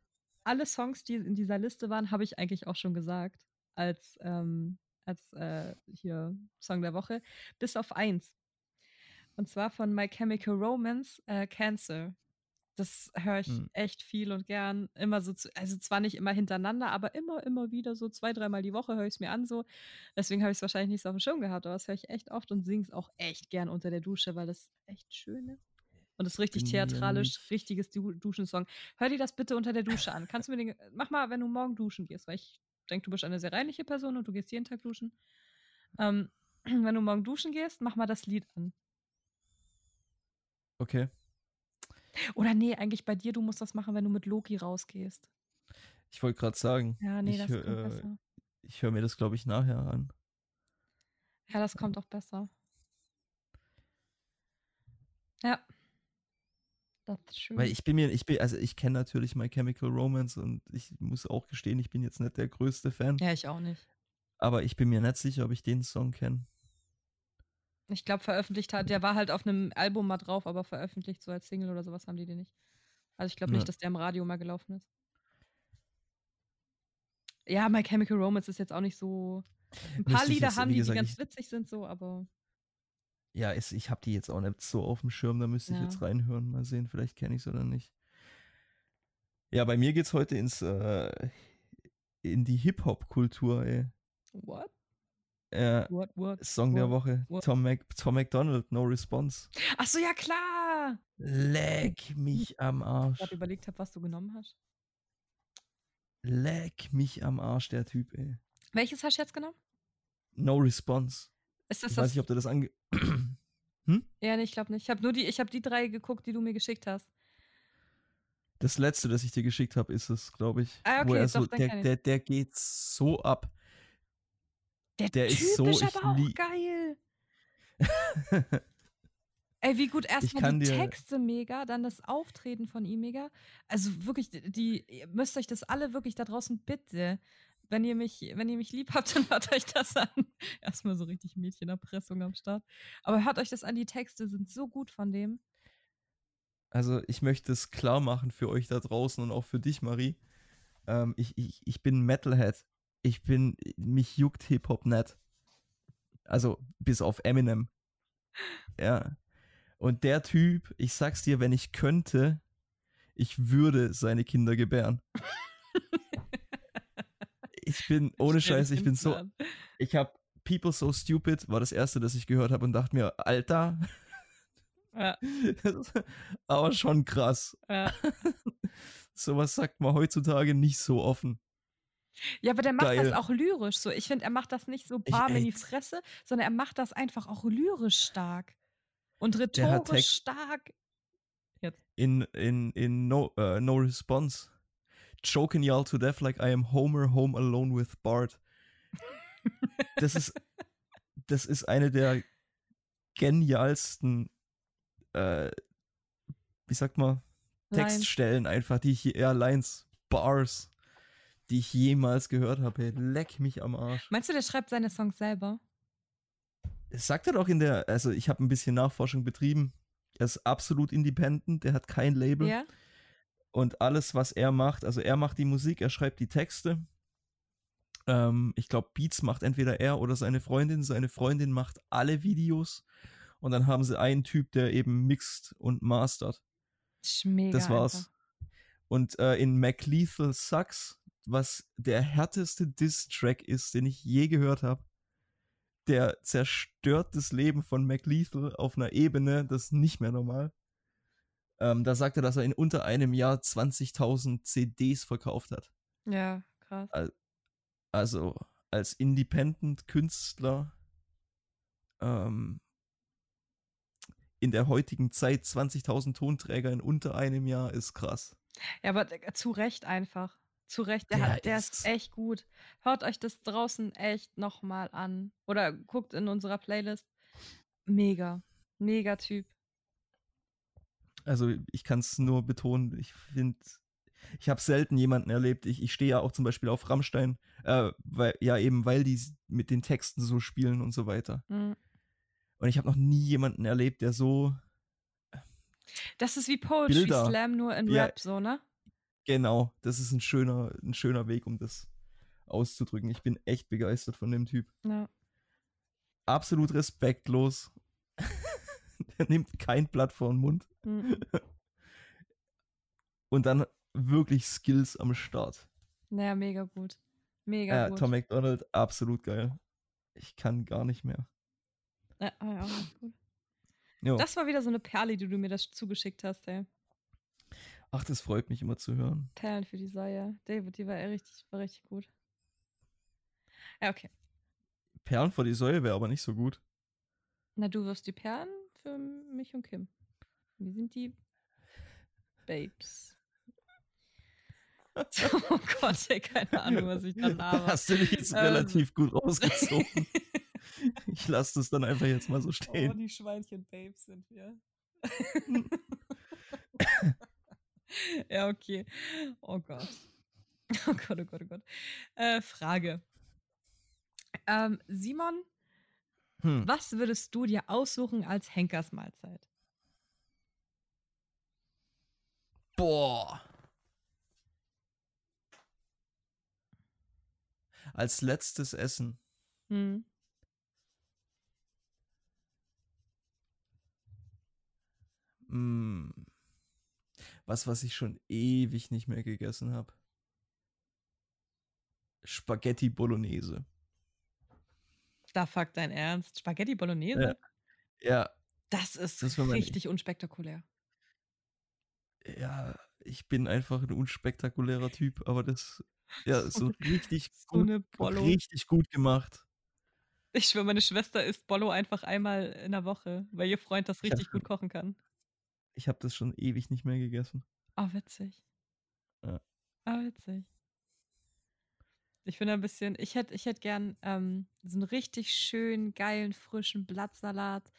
alle Songs, die in dieser Liste waren, habe ich eigentlich auch schon gesagt als, ähm, als äh, hier Song der Woche, bis auf eins. Und zwar von My Chemical Romance, äh, Cancer. Das höre ich Hm. echt viel und gern. Immer so, zu, also zwar nicht immer hintereinander, aber immer, immer wieder so zwei, dreimal die Woche höre ich es mir an. So. Deswegen habe ich es wahrscheinlich nicht so auf dem Schirm gehabt, aber das höre ich echt oft und singe es auch echt gern unter der Dusche, weil das echt schön ist. Und das ist richtig theatralisch, richtiges du Duschensong. Hör dir das bitte unter der Dusche an. Kannst du mir den, mach mal, wenn du morgen duschen gehst, weil ich denke, du bist eine sehr reinliche Person und du gehst jeden Tag duschen. Ähm, wenn du morgen duschen gehst, mach mal das Lied an. Okay. Oder nee, eigentlich bei dir, du musst das machen, wenn du mit Loki rausgehst. Ich wollte gerade sagen, Ja, nee, ich, das kommt äh, besser. ich höre mir das, glaube ich, nachher an. Ja, das kommt auch besser. Ja. Das ist schön. Weil ich bin mir, ich bin, also ich kenne natürlich My Chemical Romance und ich muss auch gestehen, ich bin jetzt nicht der größte Fan. ja, ich auch nicht. Aber ich bin mir nicht sicher, ob ich den Song kenne. Ich glaube, veröffentlicht hat, der war halt auf einem Album mal drauf, aber veröffentlicht so als Single oder sowas haben die den nicht. Also ich glaube nicht, dass der im Radio mal gelaufen ist. Ja, My Chemical Romance ist jetzt auch nicht so. Ein paar Müsste ich Lieder jetzt, haben die, gesagt, die ganz ich- witzig sind, so, aber. Ja, es, ich habe die jetzt auch nicht so auf dem Schirm, da müsste ich Ja. jetzt reinhören, mal sehen, vielleicht kenne ich es oder nicht. Ja, bei mir geht's heute ins äh, in die Hip-Hop-Kultur, ey. What? Äh, What? What? Song der What? Woche, What? Tom, Mac Tom McDonald, No Response. Ach so, ja, klar! Leck mich am Ich Arsch. gerade überlegt habe, was du genommen hast. Leck mich am Arsch, der Typ, ey. Welches hast du jetzt genommen? No Response. Ist das Ich das? weiß nicht, ob du das ange... ja, nee, ich glaube nicht. Ich habe nur die, ich habe die drei geguckt, die du mir geschickt hast. Das letzte, das ich dir geschickt habe, ist es, glaube ich. Ah, Wo okay, er doch, so, der, ich. der, der geht so ab. Der, Der ist so, ist aber auch geil. Ey, wie gut erstmal die Texte mega, dann das Auftreten von ihm mega. Also wirklich, die, die ihr müsst euch das alle wirklich da draußen bitte, wenn ihr mich, wenn ihr mich lieb habt, dann hört euch das an. Erstmal so richtig Mädchenerpressung am Start. Aber hört euch das an, die Texte sind so gut von dem. Also ich möchte es klar machen für euch da draußen und auch für dich, Marie. Ähm, ich, ich, ich bin Metalhead. Ich bin, mich juckt Hip-Hop nicht. Also bis auf Eminem. Ja. Und der Typ, ich sag's dir, wenn ich könnte, ich würde seine Kinder gebären. Ich bin, ohne Scheiß, ich bin so, ich habe People So Stupid, war das erste, das ich gehört habe und dachte mir, Alter, Ja, aber schon krass. ja. Sowas sagt man heutzutage nicht so offen. Ja, aber der macht Geil. das auch lyrisch so. Ich finde, er macht das nicht so bam in die. Fresse, sondern er macht das einfach auch lyrisch stark. Und rhetorisch stark. In, in, in no, äh, no Response. Choking y'all to death like I am Homer home alone with Bart. Das ist, das ist eine der genialsten, äh, wie sagt man. Textstellen einfach, die ich, je- ja, Lines, Bars, die ich jemals gehört habe. Leck mich am Arsch. Meinst du, der schreibt seine Songs selber? Das sagt er doch in der, also ich habe ein bisschen Nachforschung betrieben. Er ist absolut independent, der hat kein Label. Ja? Und alles, was er macht, also er macht die Musik, er schreibt die Texte. Ähm, ich glaube, Beats macht entweder er oder seine Freundin. Seine Freundin macht alle Videos. Und dann haben sie einen Typ, der eben mixt und mastert. Mega das war's. Einfach. Und äh, in McLethal Sucks, was der härteste Diss-Track ist, den ich je gehört habe, der zerstört das Leben von McLethal auf einer Ebene, das ist nicht mehr normal. Ähm, da sagt er, dass er in unter einem Jahr 20.000 CDs verkauft hat. Ja, krass. Also als Independent-Künstler ähm, in der heutigen Zeit 20.000 Tonträger in unter einem Jahr ist krass. Ja, aber äh, zu Recht einfach. Zu Recht, der, Der hat, der ist ist- echt gut. Hört euch das draußen echt nochmal an. Oder guckt in unserer Playlist. Mega. Mega Typ. Also ich kann es nur betonen, ich finde, ich habe selten jemanden erlebt. Ich, ich stehe ja auch zum Beispiel auf Rammstein, äh, weil, ja eben, weil die mit den Texten so spielen und so weiter. Mhm. Und ich habe noch nie jemanden erlebt, der so Das ist wie Poetry Bilder. Slam, nur in Ja. Rap, so, ne? Genau, das ist ein schöner, ein schöner Weg, um das auszudrücken. Ich bin echt begeistert von dem Typ. Ja. Absolut respektlos. der nimmt kein Blatt vor den Mund. Mhm. Und dann wirklich Skills am Start. Naja, mega gut. Mega Äh, gut. Tom McDonald, absolut geil. Ich kann gar nicht mehr. Ja, ja, gut. Jo. Das war wieder so eine Perle, die du mir das zugeschickt hast, ey. Ach, das freut mich immer zu hören. Perlen für die Säue. David, die war richtig, war richtig gut. Ja, okay. Perlen vor die Säule wäre aber nicht so gut. Na, du wirst die Perlen für mich und Kim. Wir sind die Babes. oh Gott, ey, keine Ahnung, was ich da laber. hast du dich jetzt Ähm. relativ gut rausgezogen. ich lasse das dann einfach jetzt mal so Oh, stehen. die Schweinchen-Babes sind wir. ja, okay. Oh Gott. Oh Gott, oh Gott, oh Gott. Äh, Frage. Ähm, Simon, Hm. was würdest du dir aussuchen als Henkersmahlzeit? Boah. Als letztes Essen. Hm. Mm. Was, was ich schon ewig nicht mehr gegessen habe. Spaghetti Bolognese. Da fuck dein Ernst. Spaghetti Bolognese? Ja. Ja, Das ist Das richtig unspektakulär. ja, ich bin einfach ein unspektakulärer Typ, aber das, ja, So so richtig So gut, richtig gut gemacht. Ich schwöre, meine Schwester isst Bollo einfach einmal in der Woche, weil ihr Freund das richtig schon- gut kochen kann. Ich habe das schon ewig nicht mehr gegessen. Ah, witzig. Ja. Ah, witzig. Ich finde ein bisschen, ich hätte ich hätt gern ähm, so einen richtig schönen, geilen, frischen Blattsalat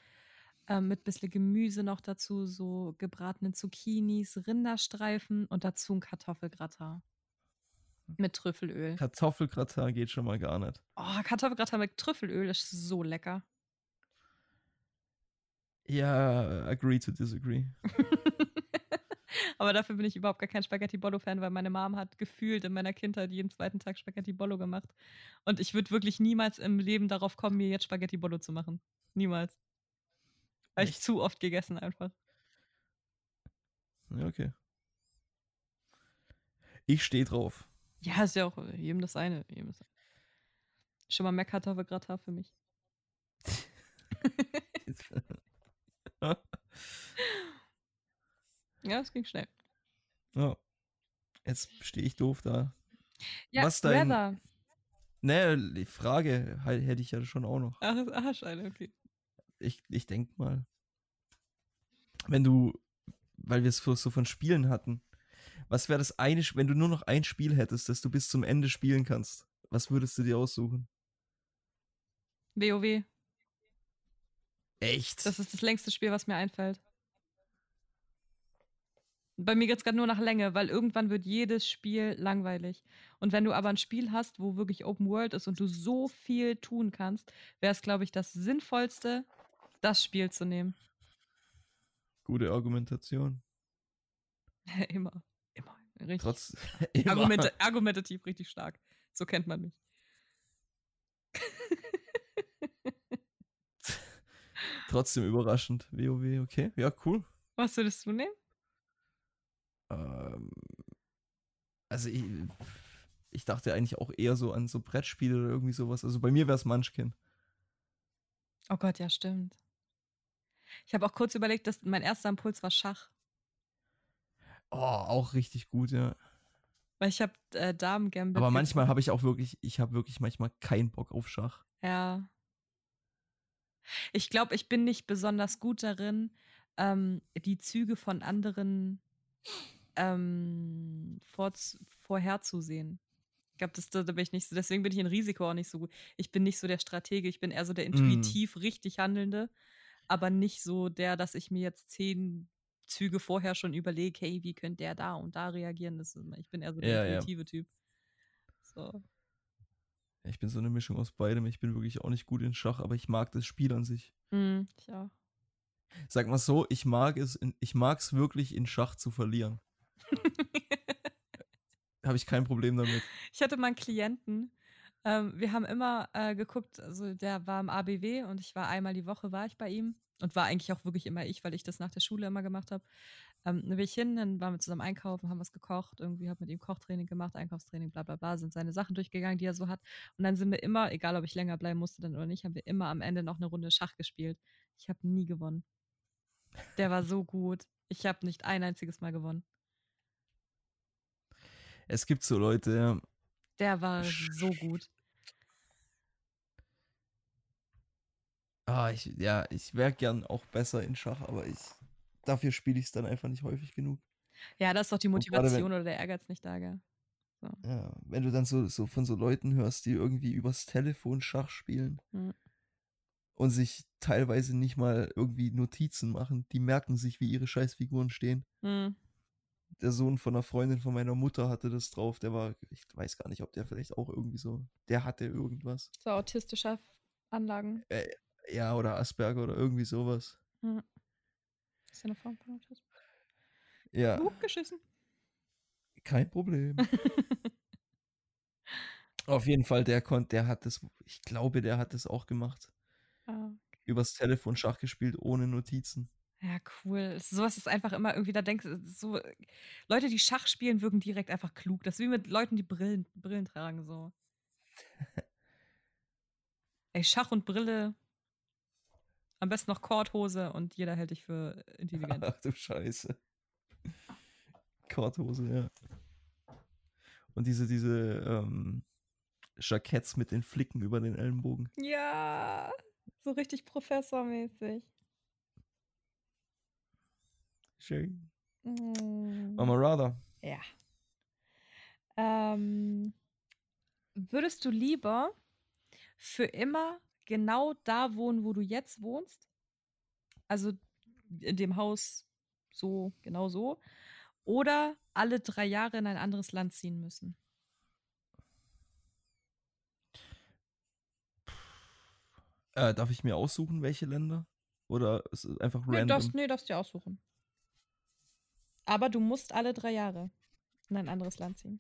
ähm, mit bisschen Gemüse noch dazu, so gebratene Zucchinis, Rinderstreifen und dazu ein Kartoffelgratin. Mit Trüffelöl. Kartoffelgratin geht schon mal gar nicht. Oh, Kartoffelgratin mit Trüffelöl ist so lecker. Ja, agree to disagree. Aber dafür bin ich überhaupt gar kein Spaghetti Bollo-Fan, weil meine Mom hat gefühlt in meiner Kindheit jeden zweiten Tag Spaghetti Bollo gemacht. Und ich würde wirklich niemals im Leben darauf kommen, mir jetzt Spaghetti Bollo zu machen. Niemals. Weil ich zu oft gegessen einfach. Ja, okay. Ich stehe drauf. Ja, ist ja auch jedem das eine. Jedem das eine. Schon mal mehr Kartoffelgratin für mich. Ja, es ging schnell. ja. Jetzt stehe ich doof da. Ja, Was dein- Weather. Ne, die Frage hätte ich ja schon auch noch. Ach, Scheine, okay. Ich, ich denke mal, wenn du, weil wir es so von Spielen hatten, was wäre das eine, wenn du nur noch ein Spiel hättest, das du bis zum Ende spielen kannst? Was würdest du dir aussuchen? WoW. Echt? Das ist das längste Spiel, was mir einfällt. Bei mir geht es gerade nur nach Länge, weil irgendwann wird jedes Spiel langweilig. Und wenn du aber ein Spiel hast, wo wirklich Open World ist und du so viel tun kannst, wäre es, glaube ich, das Sinnvollste, das Spiel zu nehmen. Gute Argumentation. immer. Immer. Richtig. Trotz Argumente, argumentativ richtig stark. So kennt man mich. Trotzdem überraschend. WoW, okay. Ja, cool. Was würdest du nehmen? Ähm, also ich, ich dachte eigentlich auch eher so an so Brettspiele oder irgendwie sowas. Also bei mir wäre es Munchkin. Oh Gott, ja, stimmt. Ich habe auch kurz überlegt, dass mein erster Impuls war Schach. Oh, auch richtig gut, ja. Weil ich habe äh, Damen Gambit. Aber manchmal habe ich auch wirklich, ich habe wirklich manchmal keinen Bock auf Schach. Ja. Ich glaube, ich bin nicht besonders gut darin, ähm, die Züge von anderen ähm, vor, vorherzusehen. Ich glaube, da, da bin ich nicht so, deswegen bin ich in Risiko auch nicht so gut. Ich bin nicht so der Stratege, ich bin eher so der Mm. intuitiv richtig Handelnde, aber nicht so der, dass ich mir jetzt zehn Züge vorher schon überlege, hey, wie könnte der da und da reagieren? Das ist, ich bin eher so der Ja, ja. intuitive Typ. So. Ich bin so eine Mischung aus beidem. Ich bin wirklich auch nicht gut in Schach, aber ich mag das Spiel an sich. Hm, ich auch. Sag mal so, ich mag es, in, ich mag es wirklich in Schach zu verlieren. Habe ich kein Problem damit. Ich hatte mal einen Klienten. Ähm, wir haben immer äh, geguckt, also der war im ABW und ich war einmal die Woche war ich bei ihm und war eigentlich auch wirklich immer ich, weil ich das nach der Schule immer gemacht habe. Ähm, dann bin ich hin, dann waren wir zusammen einkaufen, haben was gekocht, irgendwie habe mit ihm Kochtraining gemacht, Einkaufstraining, bla bla bla, sind seine Sachen durchgegangen, die er so hat. Und dann sind wir immer, egal ob ich länger bleiben musste dann oder nicht, haben wir immer am Ende noch eine Runde Schach gespielt. Ich habe nie gewonnen. Der war so gut. Ich habe nicht ein einziges Mal gewonnen. Es gibt so Leute, Der war so gut. ah, ich, ja, ich wäre gern auch besser in Schach, aber ich, dafür spiele ich es dann einfach nicht häufig genug. Ja, da ist doch die gerade wenn- Motivation oder der Ehrgeiz nicht da, gell? Ja, wenn du dann so, so von so Leuten hörst, die irgendwie übers Telefon Schach spielen Mhm. und sich teilweise nicht mal irgendwie Notizen machen, die merken sich, wie ihre Scheißfiguren stehen. Hm. Der Sohn von einer Freundin von meiner Mutter hatte das drauf, der war, ich weiß gar nicht, ob der vielleicht auch irgendwie so, der hatte irgendwas. So autistischer Anlagen. Ja, oder Asperger oder irgendwie sowas. Ist ja eine Form von Autismus. Ja, Uh, geschissen. kein Problem. Auf jeden Fall, der konnte, der hat das, ich glaube, der hat das auch gemacht. Ah. Übers Telefon Schach gespielt, ohne Notizen. Ja, cool. Sowas ist einfach immer irgendwie, da denkst du, so, Leute, die Schach spielen, wirken direkt einfach klug. Das ist wie mit Leuten, die Brillen, Brillen tragen, so. Ey, Schach und Brille. Am besten noch Korthose und jeder hält dich für intelligent. Ach du Scheiße. Korthose, ja. Und diese, diese ähm, Jacketts mit den Flicken über den Ellenbogen. ja, so richtig professormäßig. Schön. Mm. Mama Rather. Ja. Ähm, würdest du lieber für immer genau da wohnen, wo du jetzt wohnst? Also in dem Haus so, genau so. Oder alle drei Jahre in ein anderes Land ziehen müssen? Äh, darf ich mir aussuchen, welche Länder? Oder ist es einfach Nee, random? darfst, nee, darfst dir aussuchen. Aber du musst alle drei Jahre in ein anderes Land ziehen.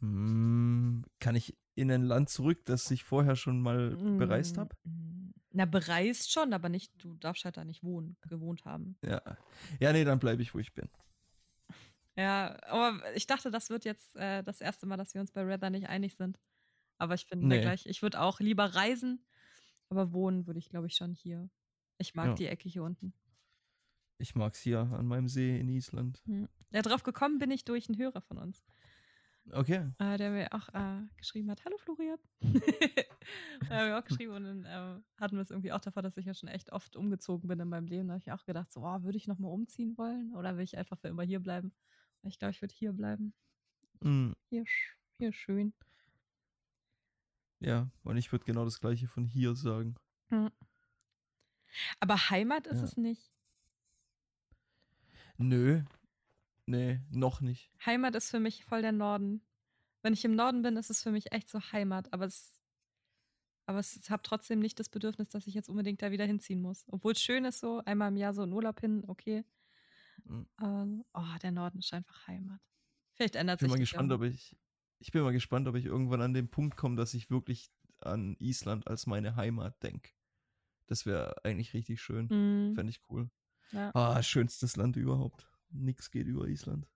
Hm, kann ich in ein Land zurück, das ich vorher schon mal bereist Mm, habe? mm. Na, bereist schon, aber nicht, du darfst halt da nicht wohnen, gewohnt haben. Ja. Ja, nee, dann bleibe ich, wo ich bin. Ja, aber ich dachte, das wird jetzt äh, das erste Mal, dass wir uns bei Rather nicht einig sind. Aber ich bin Nee. da gleich. Ich würde auch lieber reisen, aber wohnen würde ich, glaube ich, schon hier. Ich mag Ja. die Ecke hier unten. Ich mag's hier an meinem See in Island. Hm. Ja, drauf gekommen bin ich durch einen Hörer von uns, Okay. äh, der mir auch äh, geschrieben hat: Hallo Florian. er hat mir auch geschrieben und dann äh, hatten wir es irgendwie auch davor, dass ich ja schon echt oft umgezogen bin in meinem Leben. Da habe ich auch gedacht, so, oh, würde ich nochmal umziehen wollen oder will ich einfach für immer hier bleiben? Ich glaube, ich würde hier bleiben. Hm, Hier, hier schön. ja, und ich würde genau das gleiche von hier sagen. Aber Heimat ist Ja. es nicht. Nö. Nee, noch nicht. Heimat ist für mich voll der Norden. Wenn ich im Norden bin, ist es für mich echt so Heimat. Aber es, aber es ich habe trotzdem nicht das Bedürfnis, dass ich jetzt unbedingt da wieder hinziehen muss. Obwohl es schön ist, so einmal im Jahr so in Urlaub hin, okay. Mhm. Ähm, oh, der Norden ist einfach Heimat. Vielleicht ändert Ich bin sich mal das gespannt, ob ich. Ich bin mal gespannt, ob ich irgendwann an den Punkt komme, dass ich wirklich an Island als meine Heimat denke. Das wäre eigentlich richtig schön. Mhm. Fände ich cool. Ja. Ah, schönstes Land überhaupt. Nix geht über Island.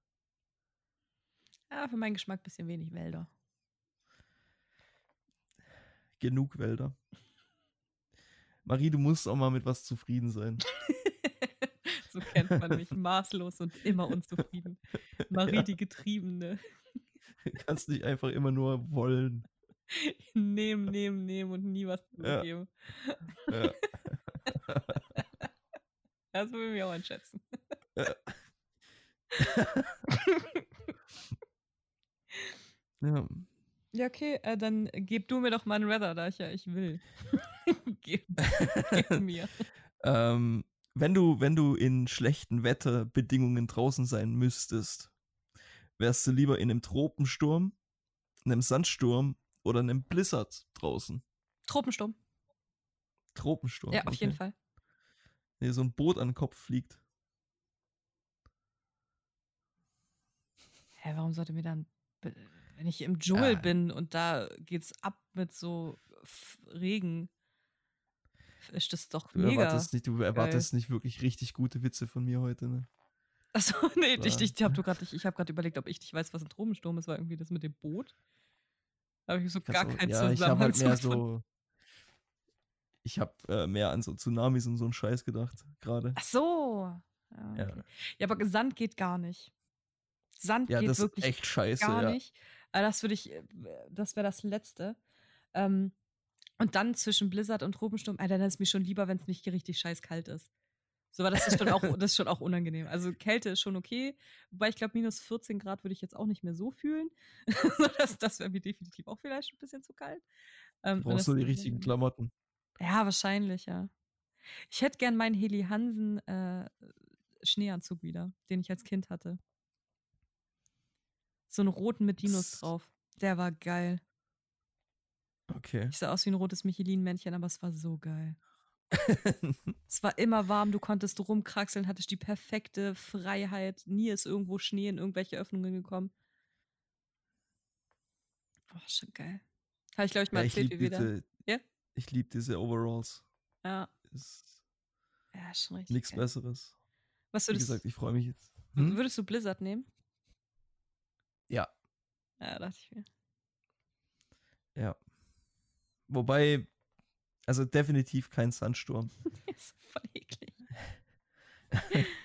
ja, für meinen Geschmack ein bisschen wenig Wälder. Genug Wälder. Marie, du musst auch mal mit was zufrieden sein. so kennt man mich. Maßlos und immer unzufrieden. Marie, Ja. die Getriebene. Du kannst nicht einfach immer nur wollen. nehmen, nehmen, nehmen und nie was Ja. zurückgeben. Ja. Das würde ich auch einschätzen. ja. Ja, okay, äh, dann gib du mir doch mal einen Weather, da ich ja ich will. gib, gib mir. Ähm, wenn du, wenn du in schlechten Wetterbedingungen draußen sein müsstest, wärst du lieber in einem Tropensturm, einem Sandsturm oder einem Blizzard draußen? Tropensturm. Tropensturm. Ja, auf jeden okay. Fall. Nee, so ein Boot an den Kopf fliegt. Hä, warum sollte mir dann, wenn ich im Dschungel Ah. bin und da geht's ab mit so Regen, ist das doch Du mega. erwartest nicht, du erwartest nicht wirklich richtig gute Witze von mir heute, ne? Achso, nee, ich, Klar. ich, hab ich, habe gerade überlegt, ob ich nicht weiß, was ein Tropensturm ist, war irgendwie das mit dem Boot. Da habe ich so gar keinen ja, ich habe halt mehr so. Ich habe äh, mehr an so Tsunamis und so einen Scheiß gedacht, gerade. Ach so. Ja, Ja. okay. ja, aber Sand geht gar nicht. Sand Ja, geht das ist wirklich echt scheiße, gar ja. nicht. Aber das würde ich, äh, das wäre das Letzte. Ähm, und dann zwischen Blizzard und Tropensturm, Alter, dann ist mir schon lieber, wenn es nicht richtig scheiß kalt ist. So, aber das ist schon auch, das ist schon auch unangenehm. Also Kälte ist schon okay, wobei ich glaube, minus 14 Grad würde ich jetzt auch nicht mehr so fühlen. Das das wäre mir definitiv auch vielleicht ein bisschen zu kalt. Ähm, Brauchst du die richtigen Klamotten. Ja, wahrscheinlich, ja. Ich hätte gern meinen Heli Hansen äh, Schneeanzug wieder, den ich als Kind hatte. So einen roten mit Dinos drauf. Der war geil. Okay. Ich sah aus wie ein rotes Michelin-Männchen, aber es war so geil. Es war immer warm, du konntest rumkraxeln, hattest die perfekte Freiheit. Nie ist irgendwo Schnee in irgendwelche Öffnungen gekommen. Oh, schon geil. Habe ich, glaube ich, mal ja, erzählt, liebe wie wir da. Ja? ich lieb diese Overalls. Ja, Ist ja, schon richtig. nichts. Besseres. Was Wie würdest, gesagt, ich freue mich jetzt. Hm? würdest du Blizzard nehmen? Ja, dachte ich mir. ja. Wobei, also definitiv kein Sandsturm. ist voll eklig.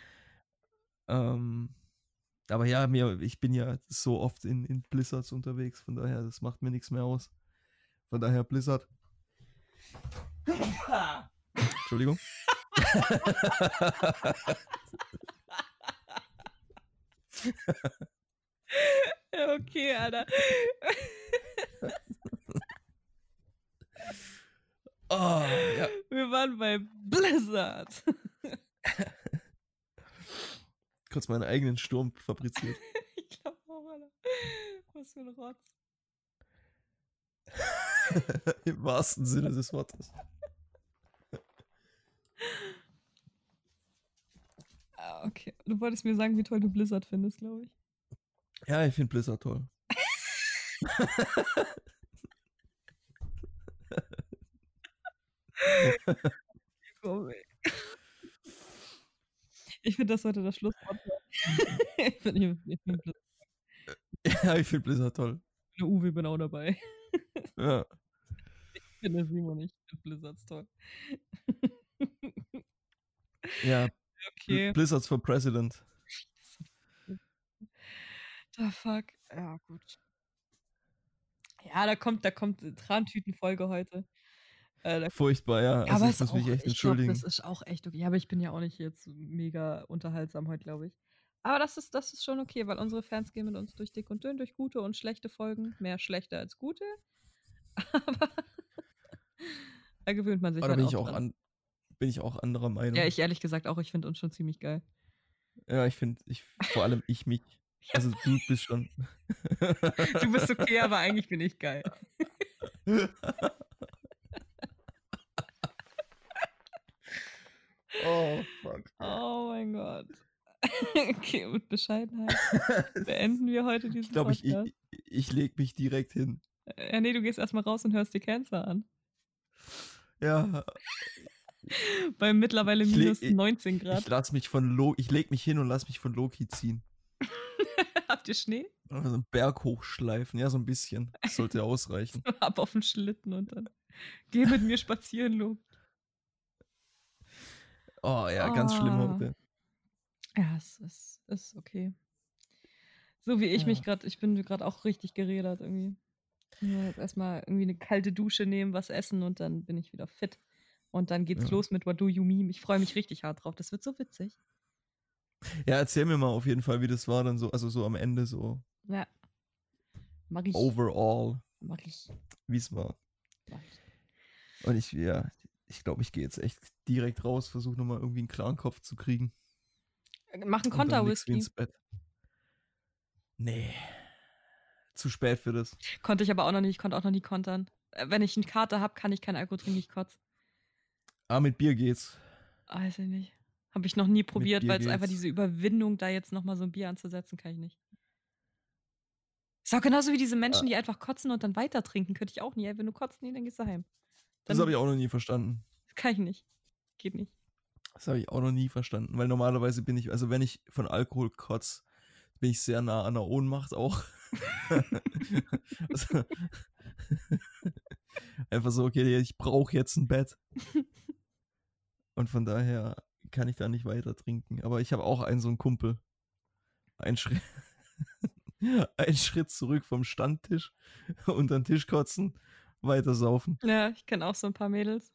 Ähm, aber ja, mir, ich bin ja so oft in, in Blizzards unterwegs, von daher, das macht mir nichts mehr aus. Von daher Blizzard. Entschuldigung. Okay, Alter. Oh, ja. Wir waren bei Blizzard. Kurz meinen eigenen Sturm fabriziert. Ich glaube auch, Alter. Was für ein Rotz. Im wahrsten Sinne des Wortes. Ah, okay. Du wolltest mir sagen, wie toll du Blizzard findest, glaube ich. Ja, ich finde Blizzard toll. Ich finde, das sollte das Schlusswort sein. ich finde ich find Blizzard. Ja, ich finde Blizzard toll. Der Uwe bin auch dabei. Ja. Ich finde Simon nicht. Ich finde Blizzards toll. Ja, Okay. Blizzards for President. Da fuck. Ja, gut. Ja, da kommt, da kommt äh, Trantütenfolge heute. Äh, da Furchtbar, ja. Also aber ich muss mich auch, echt ich glaube, entschuldigen. das ist auch echt okay. Ja, aber ich bin ja auch nicht jetzt mega unterhaltsam heute, glaube ich. Aber das ist, das ist schon okay, weil unsere Fans gehen mit uns durch dick und dünn, durch gute und schlechte Folgen. Mehr schlechte als gute. Aber da gewöhnt man sich Aber halt bin ich auch auch dran. an, bin ich auch anderer Meinung. Ja, ich ehrlich gesagt auch. Ich finde uns schon ziemlich geil. ja, ich finde, ich, vor allem ich mich. Also du bist schon. Du bist okay, aber eigentlich bin ich geil. oh, fuck. Oh mein Gott. okay, mit Bescheidenheit beenden wir heute diesen ich glaube, ich, Podcast. ich, ich leg mich direkt hin. Äh, Ja, nee, du gehst erstmal raus und hörst dir Cancer an. Ja, Bei mittlerweile Ich leg- minus ich- 19 ich Grad. lass mich von Lo ich leg mich hin und lass mich von Loki ziehen. Habt ihr Schnee? Also einen Berg hochschleifen, ja, so ein bisschen. Das sollte ausreichen. Ab auf den Schlitten und dann geh mit mir spazieren, Lo. Oh ja, ganz schlimm Ah. heute. Ja, es ist, ist okay. So wie ich mich Ja. gerade, ich bin gerade auch richtig gerädert irgendwie. Ja, jetzt erstmal irgendwie eine kalte Dusche nehmen, was essen und dann bin ich wieder fit. Und dann geht's Ja. los mit What Do You Meme. Ich freue mich richtig hart drauf. Das wird so witzig. Ja, erzähl mir mal auf jeden Fall, wie das war dann so, also so am Ende so Ja. Mach ich. overall, Mach ich. wie es war. Mach ich. Und ich, ja, ich glaube, ich gehe jetzt echt direkt raus, versuche nochmal irgendwie einen klaren Kopf zu kriegen. Mach einen Konter-Whisky. ins Bett. Nee. Zu spät für das. Konnte ich aber auch noch nicht, ich konnte auch noch nie kontern. Äh, Wenn ich einen Kater habe, kann ich keinen Alkohol trinken, ich kotze. Ah, mit Bier geht's. Weiß ich nicht. Habe ich noch nie probiert, Bier weil es einfach diese Überwindung, da jetzt nochmal so ein Bier anzusetzen, kann ich nicht. Ist auch genauso wie diese Menschen, die einfach kotzen und dann weiter trinken. Könnte ich auch nie. Wenn du kotzt, nee, dann gehst du heim. Das Dann- habe ich auch noch nie verstanden. Kann ich nicht. Geht nicht. Das habe ich auch noch nie verstanden, weil normalerweise bin ich, also wenn ich von Alkohol kotz, bin ich sehr nah an der Ohnmacht auch. also, einfach so, okay, ich brauche jetzt ein Bett. Und von daher kann ich da nicht weiter trinken. Aber ich habe auch einen so einen Kumpel. Ein Schritt, ein Schritt zurück vom Standtisch, unter den Tisch kotzen, weiter saufen. Ja, ich kenne auch so ein paar Mädels.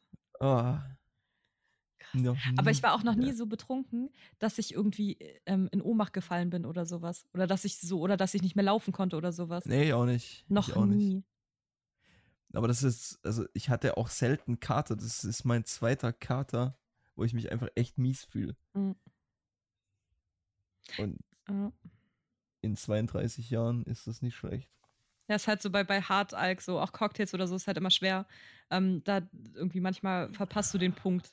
Noch Aber ich war auch noch nie Ja. so betrunken, dass ich irgendwie ähm, in Ohnmacht gefallen bin oder sowas. Oder dass ich so, oder dass ich nicht mehr laufen konnte oder sowas. Nee, auch nicht. Noch ich auch nicht. nie. Aber das ist, also ich hatte auch selten Kater. Das ist mein zweiter Kater, wo ich mich einfach echt mies fühle. Mhm. Und Ja. in 32 Jahren ist das nicht schlecht. Ja, ist halt so bei, bei Hard-Alk, so auch Cocktails oder so, ist halt immer schwer. Ähm, da irgendwie manchmal verpasst du den Punkt,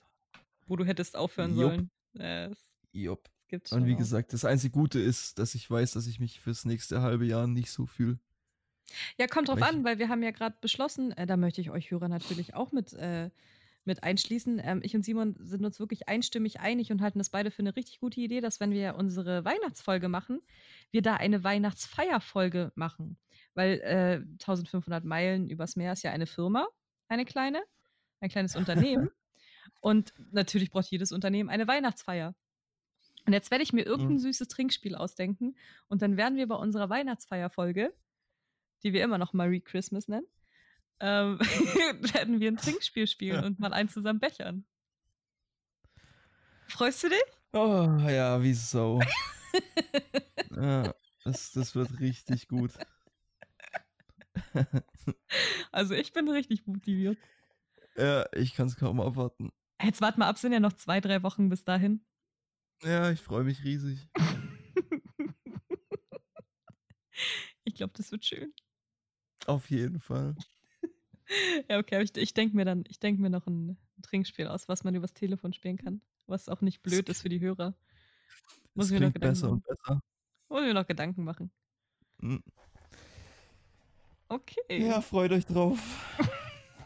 wo du hättest aufhören Jupp. sollen. Äh, Jupp. gibt's Und wie auch. gesagt, das einzige Gute ist, dass ich weiß, dass ich mich fürs nächste halbe Jahr nicht so fühle. Ja, kommt drauf Welche- an, weil wir haben ja gerade beschlossen, äh, da möchte ich euch Hörer natürlich auch mit, äh, mit einschließen. Ähm, ich und Simon sind uns wirklich einstimmig einig und halten das beide für eine richtig gute Idee, dass wenn wir unsere Weihnachtsfolge machen, wir da eine Weihnachtsfeierfolge machen. Weil äh, 1500 Meilen übers Meer ist ja eine Firma, eine kleine, ein kleines Unternehmen. und natürlich braucht jedes Unternehmen eine Weihnachtsfeier. Und jetzt werde ich mir irgendein Mhm. süßes Trinkspiel ausdenken und dann werden wir bei unserer Weihnachtsfeierfolge die wir immer noch Merry Christmas nennen, ähm, werden wir ein Trinkspiel spielen und mal eins zusammen bechern. Freust du dich? Oh, ja, wie so. ja, das, das wird richtig gut. Also ich bin richtig motiviert. Ja, ich kann es kaum abwarten. Jetzt warte mal ab, sind ja noch zwei, drei Wochen bis dahin. Ja, ich freue mich riesig. Ich glaube, das wird schön. Auf jeden Fall. Ja, okay, aber ich, ich denke mir dann, ich denke mir noch ein Trinkspiel aus, was man übers Telefon spielen kann. Was auch nicht blöd ist für die Hörer. Muss mir noch Gedanken besser machen. und besser. Muss mir noch Gedanken machen. Mm. Okay. Ja, freut euch drauf.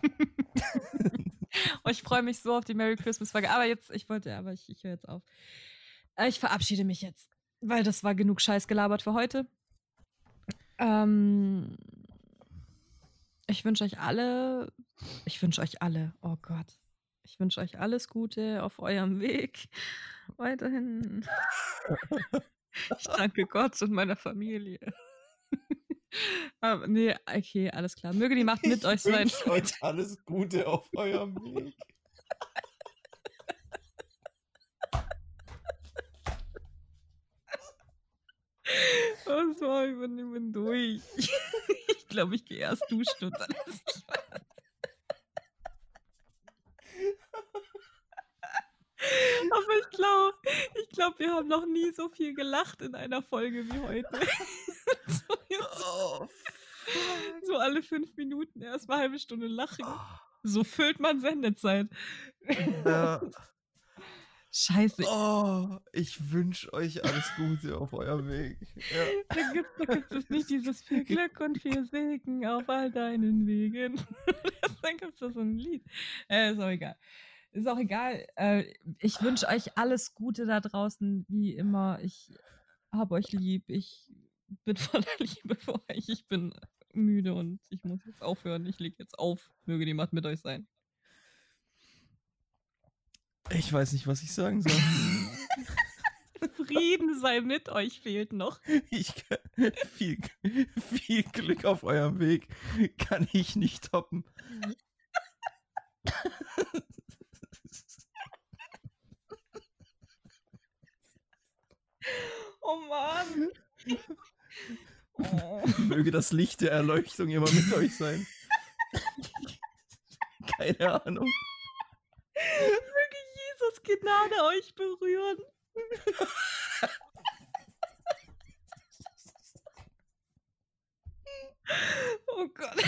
Oh, ich freue mich so auf die Merry Christmas Folge. Aber jetzt, ich wollte, aber ich, ich höre jetzt auf. Äh, Ich verabschiede mich jetzt, weil das war genug Scheiß gelabert für heute. Ähm, ich wünsche euch alle, ich wünsche euch alle, oh Gott, ich wünsche euch alles Gute auf eurem Weg. Weiterhin. Ich danke Gott und meiner Familie. Aber nee, okay, alles klar. Möge die Macht mit euch sein. wünsch euch alles Gute auf eurem Weg. Was war ich bin, ich bin durch. Ich glaube, ich gehe erst duschen und dann esse ich weiter. Aber ich glaube, ich glaube, wir haben noch nie so viel gelacht in einer Folge wie heute. so, jetzt, Oh, so alle fünf Minuten erst mal eine halbe Stunde lachen. So füllt man Sendezeit. ja. Scheiße. Oh, ich wünsche euch alles Gute auf eurem Weg. Ja. Da gibt da es nicht dieses viel Glück und viel Segen auf all deinen Wegen. Dann gibt es da so ein Lied. Äh, ist auch egal. Ist auch egal. Äh, ich wünsche euch alles Gute da draußen, wie immer. Ich habe euch lieb. Ich bin voller Liebe für euch. Ich bin müde und ich muss jetzt aufhören. Ich lege jetzt auf. Möge die Macht mit euch sein. Ich weiß nicht, was ich sagen soll. Frieden sei mit euch fehlt noch. Ich kann, viel, viel Glück auf eurem Weg. Kann ich nicht toppen. Oh Mann. Oh. Möge das Licht der Erleuchtung immer mit euch sein. Keine Ahnung. Möge Jesus Gnade euch berühren. Oh Gott.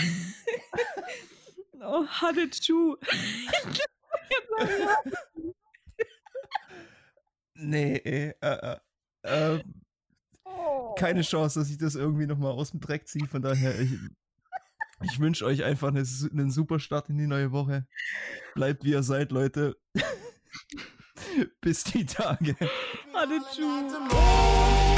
Oh, Hadechu. Nee, äh, äh, äh, keine Chance, dass ich das irgendwie nochmal aus dem Dreck ziehe. Von daher, ich, ich wünsche euch einfach eine, einen super Start in die neue Woche. Bleibt wie ihr seid, Leute. Bis die Tage. Hadechu.